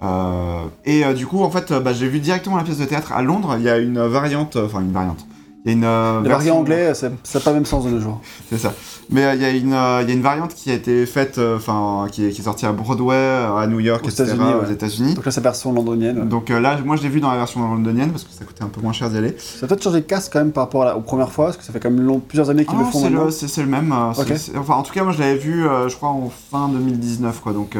Speaker 3: Euh, et euh, du coup, en fait, euh, bah, j'ai vu directement la pièce de théâtre à Londres. Il y a une variante, enfin une variante. Il y a une euh,
Speaker 2: Le
Speaker 3: version-
Speaker 2: variant anglais, ça n'a pas le même sens de nos jours. (laughs)
Speaker 3: c'est ça. Mais euh, il y, a une, euh, il y a une variante qui a été faite, enfin, qui, est, qui est sortie à Broadway, à New York,
Speaker 2: Aux
Speaker 3: etc.,
Speaker 2: États-Unis,
Speaker 3: aux
Speaker 2: ouais.
Speaker 3: États-Unis.
Speaker 2: Donc là, c'est la version londonienne.
Speaker 3: Donc là, moi, je l'ai vu dans la version londonienne parce que ça coûtait un peu moins cher d'y aller.
Speaker 2: Ça a peut-être changé de casse quand même par rapport à la- aux premières fois, parce que ça fait quand même long- plusieurs années qu'ils
Speaker 3: Ah
Speaker 2: le font
Speaker 3: c'est le, c'est, c'est le même. c'est- enfin, en tout cas, moi, je l'avais vu, je crois, en fin 2019, quoi. Donc,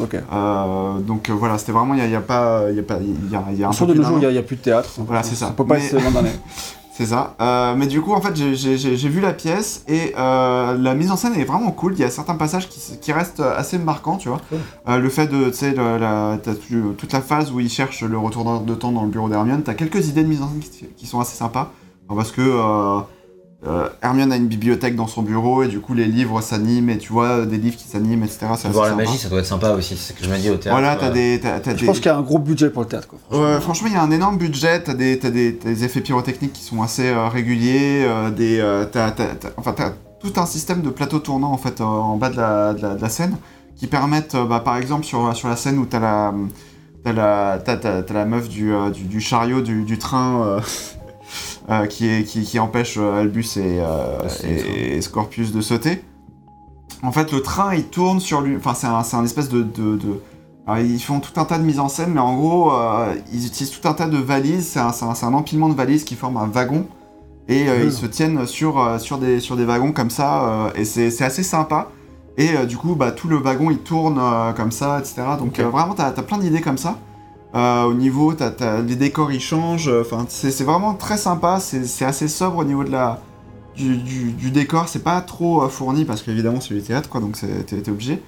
Speaker 3: euh, euh, donc euh, voilà, c'était vraiment, il n'y a, a pas, y a pas, il y a, y a un peu
Speaker 2: de nos jours, il n'y a, plus de théâtre.
Speaker 3: Voilà, c'est ça.
Speaker 2: Ça peut pas
Speaker 3: Mais-
Speaker 2: être. (laughs)
Speaker 3: C'est ça. Euh, mais du coup, en fait, j'ai, vu la pièce et la mise en scène est vraiment cool. Il y a certains passages qui, restent assez marquants, tu vois. Le fait de, tu sais, toute la phase où il cherche le retour de temps dans le bureau d'Hermione. T'as quelques idées de mise en scène qui, qui sont assez sympas. Parce que euh, euh, Hermione a une bibliothèque dans son bureau et du coup, les livres s'animent et tu vois des livres qui s'animent, etc. C'est assez
Speaker 1: Voir la
Speaker 3: sympa.
Speaker 1: magie, ça doit être sympa aussi. C'est ce que je me dis au théâtre.
Speaker 3: Voilà, t'as
Speaker 1: euh,
Speaker 3: des, t'as, t'as
Speaker 2: Je
Speaker 3: des-
Speaker 2: pense qu'il y a un gros budget pour le théâtre. Quoi.
Speaker 3: Franchement, il y a un énorme budget. T'as des, t'as des, t'as des effets pyrotechniques qui sont assez euh, réguliers. euh, des, euh, t'as, t'as- t'as- enfin, t'as tout un système de plateaux tournants en fait euh, en bas de la, de la, de la scène qui permettent, euh, bah, par exemple, sur, sur la scène où t'as la, t'as la, t'as, t'as- t'as la meuf du, euh, du, du chariot du, du train. euh, euh, qui, est, qui, qui empêche euh, Albus et, euh, et, et Scorpius de sauter. En fait, le train, il tourne sur lui. Enfin, c'est un, espèce de, de, de- alors, ils font tout un tas de mises en scène, mais en gros, euh, ils utilisent tout un tas de valises. C'est un, empilement de valises qui forme un wagon. Et euh, ils se tiennent sur, euh, sur, des, sur des wagons comme ça. et c'est assez sympa. Et du coup, bah, tout le wagon, il tourne comme ça, etc. Donc vraiment, t'as as plein d'idées comme ça. Euh, au niveau, t'as- les décors, ils changent. euh, Enfin, c'est vraiment très sympa. C'est assez sobre au niveau de la, du, du- du décor. C'est pas trop euh, fourni parce qu'évidemment, c'est du théâtre, quoi. Donc t'es obligé.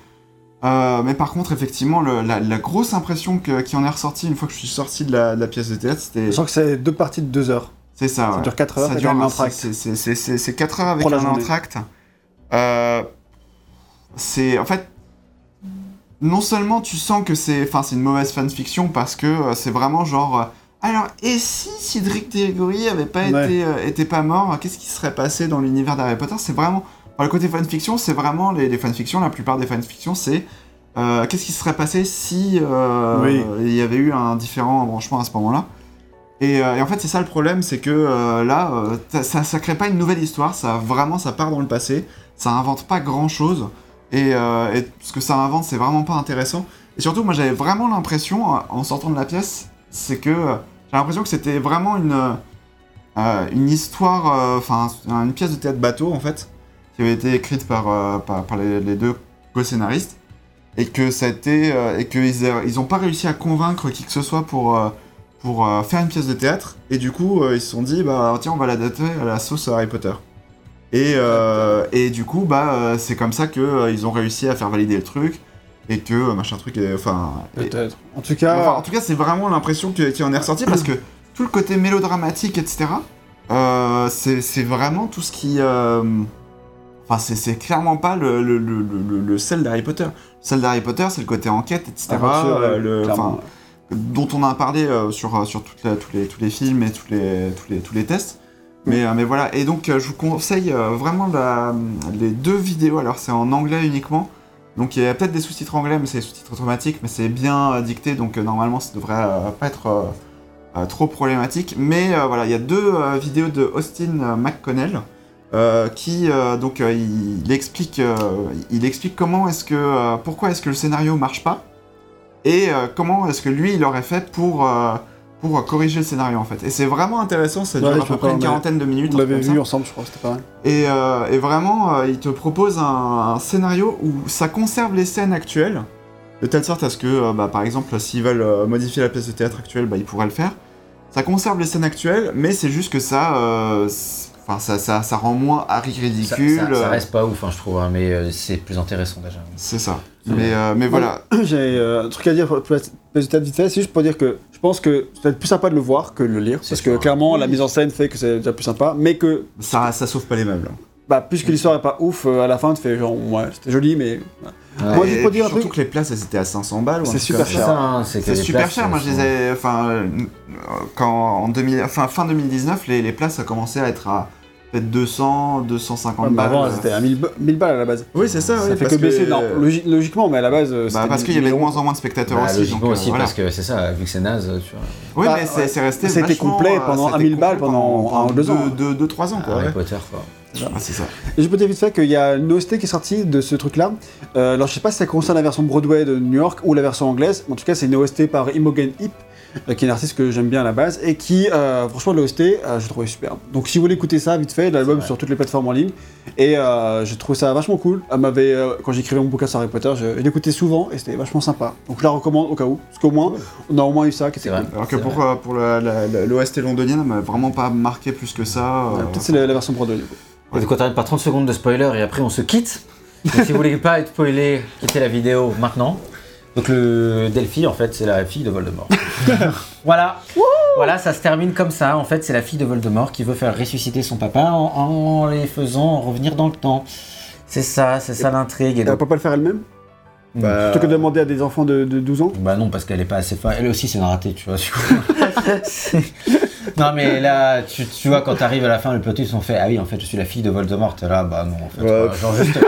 Speaker 3: Euh, mais par contre, effectivement, le- la, la grosse impression que- qui en est ressortie une fois que je suis sorti de la, de la pièce de théâtre, c'était.
Speaker 2: Je sens que c'est deux parties de deux heures.
Speaker 3: C'est ça.
Speaker 2: Ça
Speaker 3: ouais.
Speaker 2: dure 4 heures,
Speaker 3: Ça
Speaker 2: c'est
Speaker 3: dure un-
Speaker 2: tract.
Speaker 3: c'est- 4 heures avec un entracte. Euh, c'est en fait non seulement tu sens que c'est enfin c'est une mauvaise fanfiction parce que euh, c'est vraiment genre euh, alors et si Cédric Diggory avait pas
Speaker 2: Ouais.
Speaker 3: été euh, était pas mort qu'est-ce qui serait passé dans l'univers d'Harry Potter? C'est vraiment enfin, le côté fanfiction c'est vraiment les, les fanfictions la plupart des fanfictions c'est qu'est-ce qui serait passé si
Speaker 2: Oui.
Speaker 3: il y avait eu un différent embranchement à ce moment-là? Et, et en fait, c'est ça le problème, c'est que là, ça, ça crée pas une nouvelle histoire, ça vraiment, ça part dans le passé, ça invente pas grand chose, et, euh, et ce que ça invente, c'est vraiment pas intéressant. Et surtout, moi, j'avais vraiment l'impression, euh, en sortant de la pièce, c'est que euh, j'ai l'impression que c'était vraiment une, une histoire, enfin, une pièce de théâtre bateau, en fait, qui avait été écrite par, par, les, deux co-scénaristes, et que ça a été, et qu'ils ils ont pas réussi à convaincre qui que ce soit pour. pour faire une pièce de théâtre et du coup ils se sont dit bah tiens on va l'adapter à la sauce Harry Potter et, euh, et du coup bah euh, c'est comme ça que euh, ils ont réussi à faire valider le truc et que machin truc est- enfin
Speaker 2: Peut-être. En tout cas,
Speaker 3: enfin, en tout cas c'est vraiment l'impression qui en est ressorti parce que (coughs) tout le côté mélodramatique etc euh, c'est vraiment tout ce qui euh, Enfin, c'est- clairement pas le, le, le, le, le sel d'Harry Potter. Le sel d'Harry Potter, c'est le côté enquête, etc.
Speaker 2: aventure,
Speaker 3: euh, enfin, dont on a parlé sur, sur toute la- tous, les, tous les films et tous les, tous les, tous les tests. Mais, euh, mais voilà, et donc euh, je vous conseille euh, vraiment les deux vidéos. Alors c'est en anglais uniquement, donc il y a peut-être des sous-titres anglais, mais c'est des sous-titres automatiques, mais c'est bien dicté, donc normalement ça devrait pas être trop problématique. Mais voilà, il y a deux vidéos de Austin McConnell. qui donc il, explique il explique comment est-ce que pourquoi est-ce que le scénario marche pas et comment est-ce que lui il aurait fait pour pour euh, corriger le scénario en fait et c'est vraiment intéressant ça dure
Speaker 2: Ouais,
Speaker 3: à peu près une quarantaine de minutes
Speaker 2: on l'avait
Speaker 3: ça.
Speaker 2: vu ensemble, je crois, c'était pas mal.
Speaker 3: Et, euh, et vraiment, euh, il te propose un, un scénario où ça conserve les scènes actuelles, de telle sorte à ce que, euh, bah, par exemple, s'ils veulent euh, modifier la pièce de théâtre actuelle, bah, ils pourraient le faire. Ça conserve les scènes actuelles, mais c'est juste que ça, euh, enfin, ça, ça, ça rend moins Harry ridicule.
Speaker 1: ça- ça reste pas ouf, hein, je trouve, hein, mais euh, c'est plus intéressant déjà.
Speaker 3: C'est ça. Mais, euh, mais voilà. (clears throat)
Speaker 2: J'ai euh, un truc à dire pour la pièce de théâtre vite fait, c'est juste pour dire que je pense que c'est peut-être plus sympa de le voir que de le lire, parce
Speaker 1: sûr.
Speaker 2: que clairement la mise en scène fait que c'est déjà plus sympa, mais que
Speaker 3: Ça, ça sauve pas les meubles.
Speaker 2: bah, puisque l'histoire est pas ouf, euh, à la fin tu fais genre ouais c'était joli mais
Speaker 1: Ouais.
Speaker 2: Moi, juste pour dire un
Speaker 3: surtout
Speaker 2: truc-
Speaker 3: que les places, elles étaient à 500 balles.
Speaker 2: C'est super cher.
Speaker 1: hein, c'est
Speaker 3: super
Speaker 1: places,
Speaker 3: cher. Moi, je les ai. Enfin, euh, quand en 2000, enfin, fin 2019, les, les places, ça commençait à être à peut-être 200, 250
Speaker 2: Ouais, mais
Speaker 3: balles.
Speaker 2: avant c'était à 1000, ba- 1000 balles à la base.
Speaker 3: Oui, c'est ça.
Speaker 2: ça
Speaker 3: oui,
Speaker 2: fait que baisser, non, logi- logiquement, mais à la base euh,
Speaker 3: Bah, parce qu'il y avait de
Speaker 2: 1000
Speaker 3: moins en moins de spectateurs
Speaker 1: Bah,
Speaker 3: aussi.
Speaker 1: logiquement
Speaker 3: donc, euh,
Speaker 1: aussi,
Speaker 3: voilà.
Speaker 1: parce que c'est ça, vu que c'est naze, tu vois.
Speaker 3: Oui,
Speaker 2: Bah,
Speaker 3: mais c'est
Speaker 2: ouais.
Speaker 3: c'est resté.
Speaker 2: C'était complet
Speaker 3: euh,
Speaker 2: pendant
Speaker 3: c'était
Speaker 2: 1000 balles pendant un ou deux ans. hein.
Speaker 3: 2-3 ans, quoi.
Speaker 1: Harry. Potter, quoi.
Speaker 3: Ah, c'est ça.
Speaker 2: Et je peux dire vite fait qu'il y a une OST qui est sortie de ce truc-là. Euh, alors je sais pas si ça concerne la version Broadway de New York ou la version anglaise, mais en tout cas c'est une OST par Imogen Heap, euh, qui est une artiste que j'aime bien à la base, et qui, euh, franchement, l'OST, euh, je trouvais superbe. Donc si vous voulez écouter ça vite fait, l'album sur toutes les plateformes en ligne, et euh, j'ai trouvé ça vachement cool. Elle m'avait, euh, quand j'écrivais mon bouquin sur Harry Potter, je, je l'écoutais souvent, et c'était vachement sympa. Donc je la recommande au cas où, parce qu'au moins, on a au moins eu ça qui
Speaker 1: C'est
Speaker 2: était cool.
Speaker 3: Alors que pour, euh, pour l'OST londonienne, elle m'a vraiment pas marqué plus que ça. euh,
Speaker 2: Ouais, Peut-être c'est la, la version Broadway du coup.
Speaker 1: Et donc on t'arrête par 30 secondes de spoiler et après on se quitte. Donc si vous voulez pas être spoilé, quittez la vidéo maintenant. Donc le Delphi en fait c'est la fille de Voldemort. (laughs) voilà. voilà, ça se termine comme ça. En fait c'est la fille de Voldemort qui veut faire ressusciter son papa en, en les faisant revenir dans le temps. C'est ça, c'est ça l'intrigue.
Speaker 2: Elle
Speaker 1: donc-
Speaker 2: peut pas le faire elle-même
Speaker 3: bah,
Speaker 2: Plutôt que de demander à des enfants de, de 12 ans
Speaker 1: Bah non, parce qu'elle est pas assez forte. Elle aussi, c'est une ratée, tu vois. (laughs) non, mais là, tu, tu vois, quand t'arrives à la fin, le plot twist, on fait Ah oui, en fait, je suis la fille de Voldemort. T'es là, bah non, en fait.
Speaker 3: Ouais.
Speaker 1: voilà, genre, juste,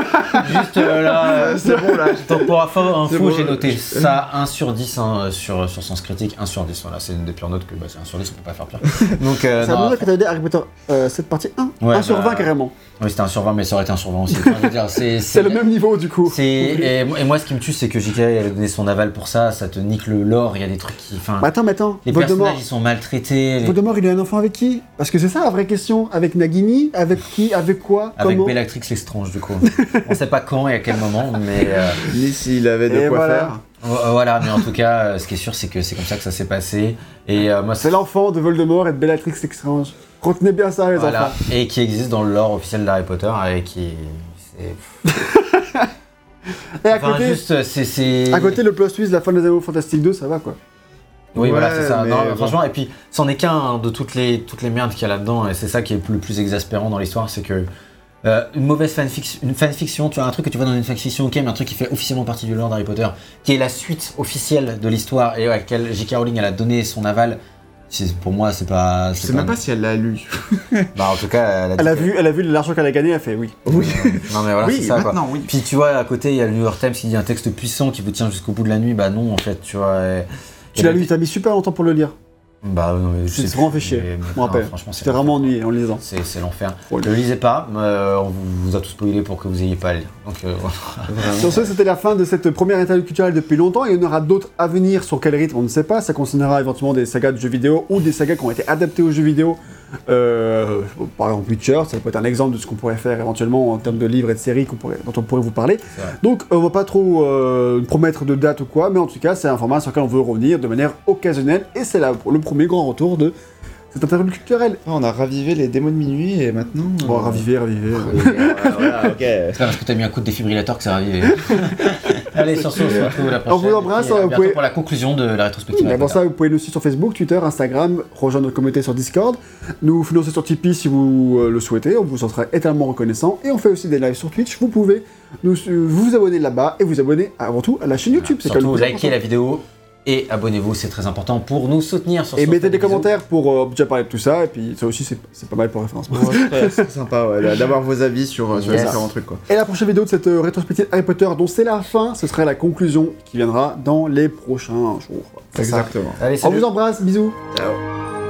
Speaker 1: juste euh, là. (laughs) euh,
Speaker 3: c'est bon là.
Speaker 1: donc, pour info, info
Speaker 3: bon.
Speaker 1: j'ai noté ça 1 sur 10 hein, sur, sur Sens Critique. 1 sur 10. Voilà, c'est une des pires notes que bah, c'est 1 sur 10, on peut pas faire pire. (laughs) Donc, euh,
Speaker 2: C'est
Speaker 1: non,
Speaker 2: peu que t'avais dit Harry Potter, euh, cette partie 1
Speaker 1: Ouais,
Speaker 2: 1 sur
Speaker 1: bah,
Speaker 2: 20 carrément.
Speaker 1: oui, c'était 1 sur 20, mais ça aurait été 1 sur 20 aussi. Enfin, je veux dire, (laughs) c'est
Speaker 2: C'est le même niveau du coup.
Speaker 1: c'est- et, et moi, ce qui me tue, c'est que JK avait donné son aval pour ça. Ça te nique le lore. Il y a des trucs qui. Enfin,
Speaker 2: Bah attends, mais attends,
Speaker 1: les
Speaker 2: Voldemort,
Speaker 1: personnages, ils sont maltraités. les-
Speaker 2: Voldemort, il a un enfant avec qui? Parce que c'est ça la vraie question. Avec Nagini Avec qui Avec quoi
Speaker 1: Avec
Speaker 2: Comment?
Speaker 1: Bellatrix Lestrange, du coup. (laughs) On sait pas quand et à quel moment, mais euh, (laughs)
Speaker 3: Ni s'il avait de
Speaker 2: Et
Speaker 3: quoi
Speaker 2: voilà.
Speaker 3: faire.
Speaker 1: vo- voilà. Mais en tout cas, euh, ce qui est sûr, c'est que c'est comme ça que ça s'est passé. Et euh, moi,
Speaker 2: C'est l'enfant de Voldemort et de Bellatrix Lestrange. Retenez bien ça, les
Speaker 1: voilà.
Speaker 2: enfants.
Speaker 1: Et qui existe dans le lore officiel d'Harry Potter et qui. c'est- (laughs)
Speaker 2: Et à
Speaker 1: Enfin,
Speaker 2: côté,
Speaker 1: juste, euh, c'est. c'est-
Speaker 2: à côté, le plot twist de la fin des Animaux Fantastiques 2, ça va quoi.
Speaker 1: Oui, voilà, c'est ça. Non,
Speaker 3: bon.
Speaker 1: Franchement, et puis, c'en est qu'un hein, de toutes les, toutes les merdes qu'il y a là-dedans, et c'est ça qui est le plus exaspérant dans l'histoire, c'est que. euh, une mauvaise fanfiction, une fanfiction, tu as un truc que tu vois dans une fanfiction, ok, mais un truc qui fait officiellement partie du lore d'Harry Potter, qui est la suite officielle de l'histoire et à laquelle J.K. Rowling elle a donné son aval. Pour moi, c'est pas.
Speaker 3: Je sais même pas si elle l'a lu. (laughs)
Speaker 1: Bah, en tout cas, elle a, dit
Speaker 2: Elle a
Speaker 1: que-
Speaker 2: vu, elle a vu l'argent qu'elle a gagné, elle fait oui.
Speaker 3: Oui. (laughs)
Speaker 1: Non, mais voilà,
Speaker 3: oui,
Speaker 1: c'est ça, quoi.
Speaker 3: maintenant, oui.
Speaker 1: Puis tu vois, à côté, il y a le New York Times qui dit un texte puissant qui vous tient jusqu'au bout de la nuit. Bah non, en fait, tu vois. et-
Speaker 2: Tu l'as lu, t'as mis super longtemps pour le lire.
Speaker 1: Bah non, mais
Speaker 2: C'est vraiment fait chier, je me rappelle.
Speaker 1: Franchement, c'est
Speaker 2: J'étais vraiment ennuyé en le lisant.
Speaker 1: C'est l'enfer.
Speaker 2: Le
Speaker 1: Ne le lisez pas, euh, on vous, a tout spoilé pour que vous ayez pas à le lire. Donc euh, voilà.
Speaker 2: Sur ce, c'était la fin de cette première interview culturelle depuis longtemps. Il y en aura d'autres à venir. Sur quel rythme, on ne sait pas. Ça concernera éventuellement des sagas de jeux vidéo ou des sagas qui ont été adaptées aux jeux vidéo. Euh, par exemple, Witcher, ça peut être un exemple de ce qu'on pourrait faire éventuellement en termes de livres et de séries pourrait- dont on pourrait vous parler.
Speaker 1: C'est.
Speaker 2: Donc, on va pas trop euh, promettre de date ou quoi, mais en tout cas, c'est un format sur lequel on veut revenir de manière occasionnelle. Et c'est là pour le premier grand retour de cette interview culturelle.
Speaker 3: On a ravivé les démos de minuit et maintenant.
Speaker 2: Bon,
Speaker 3: euh,
Speaker 2: raviver, raviver. (laughs)
Speaker 3: voilà, ok.
Speaker 1: C'est pas parce que t'as mis un coup de défibrillateur que ça va arriver. (laughs) Allez, sur ce, on se retrouve la prochaine.
Speaker 2: On vous embrasse, vous pouvez-
Speaker 1: pour la conclusion de la rétrospective.
Speaker 2: Avant ça, vous pouvez nous suivre sur Facebook, Twitter, Instagram, rejoindre notre communauté sur Discord, nous financer sur Tipeee si vous euh, le souhaitez, on vous en sera éternellement reconnaissant, et on fait aussi des lives sur Twitch, vous pouvez nous, vous abonner là-bas et vous abonner avant tout à la chaîne YouTube. quand
Speaker 1: Surtout,
Speaker 2: plus
Speaker 1: likez la vidéo et abonnez-vous, c'est très important pour nous soutenir sur
Speaker 2: Et mettez des commentaires pour euh, déjà parler de tout ça, et puis ça aussi c'est c'est pas mal pour référencement.
Speaker 3: Ouais, c'est sympa ouais, d'avoir vos avis sur, euh, sur les
Speaker 1: Yes.
Speaker 3: différents trucs quoi.
Speaker 2: Et la prochaine vidéo de cette euh, rétrospective Harry Potter, dont c'est la fin, ce sera la conclusion qui viendra dans les prochains jours.
Speaker 3: Exactement.
Speaker 1: Allez,
Speaker 2: On
Speaker 1: salut.
Speaker 2: vous embrasse, bisous
Speaker 3: Ciao.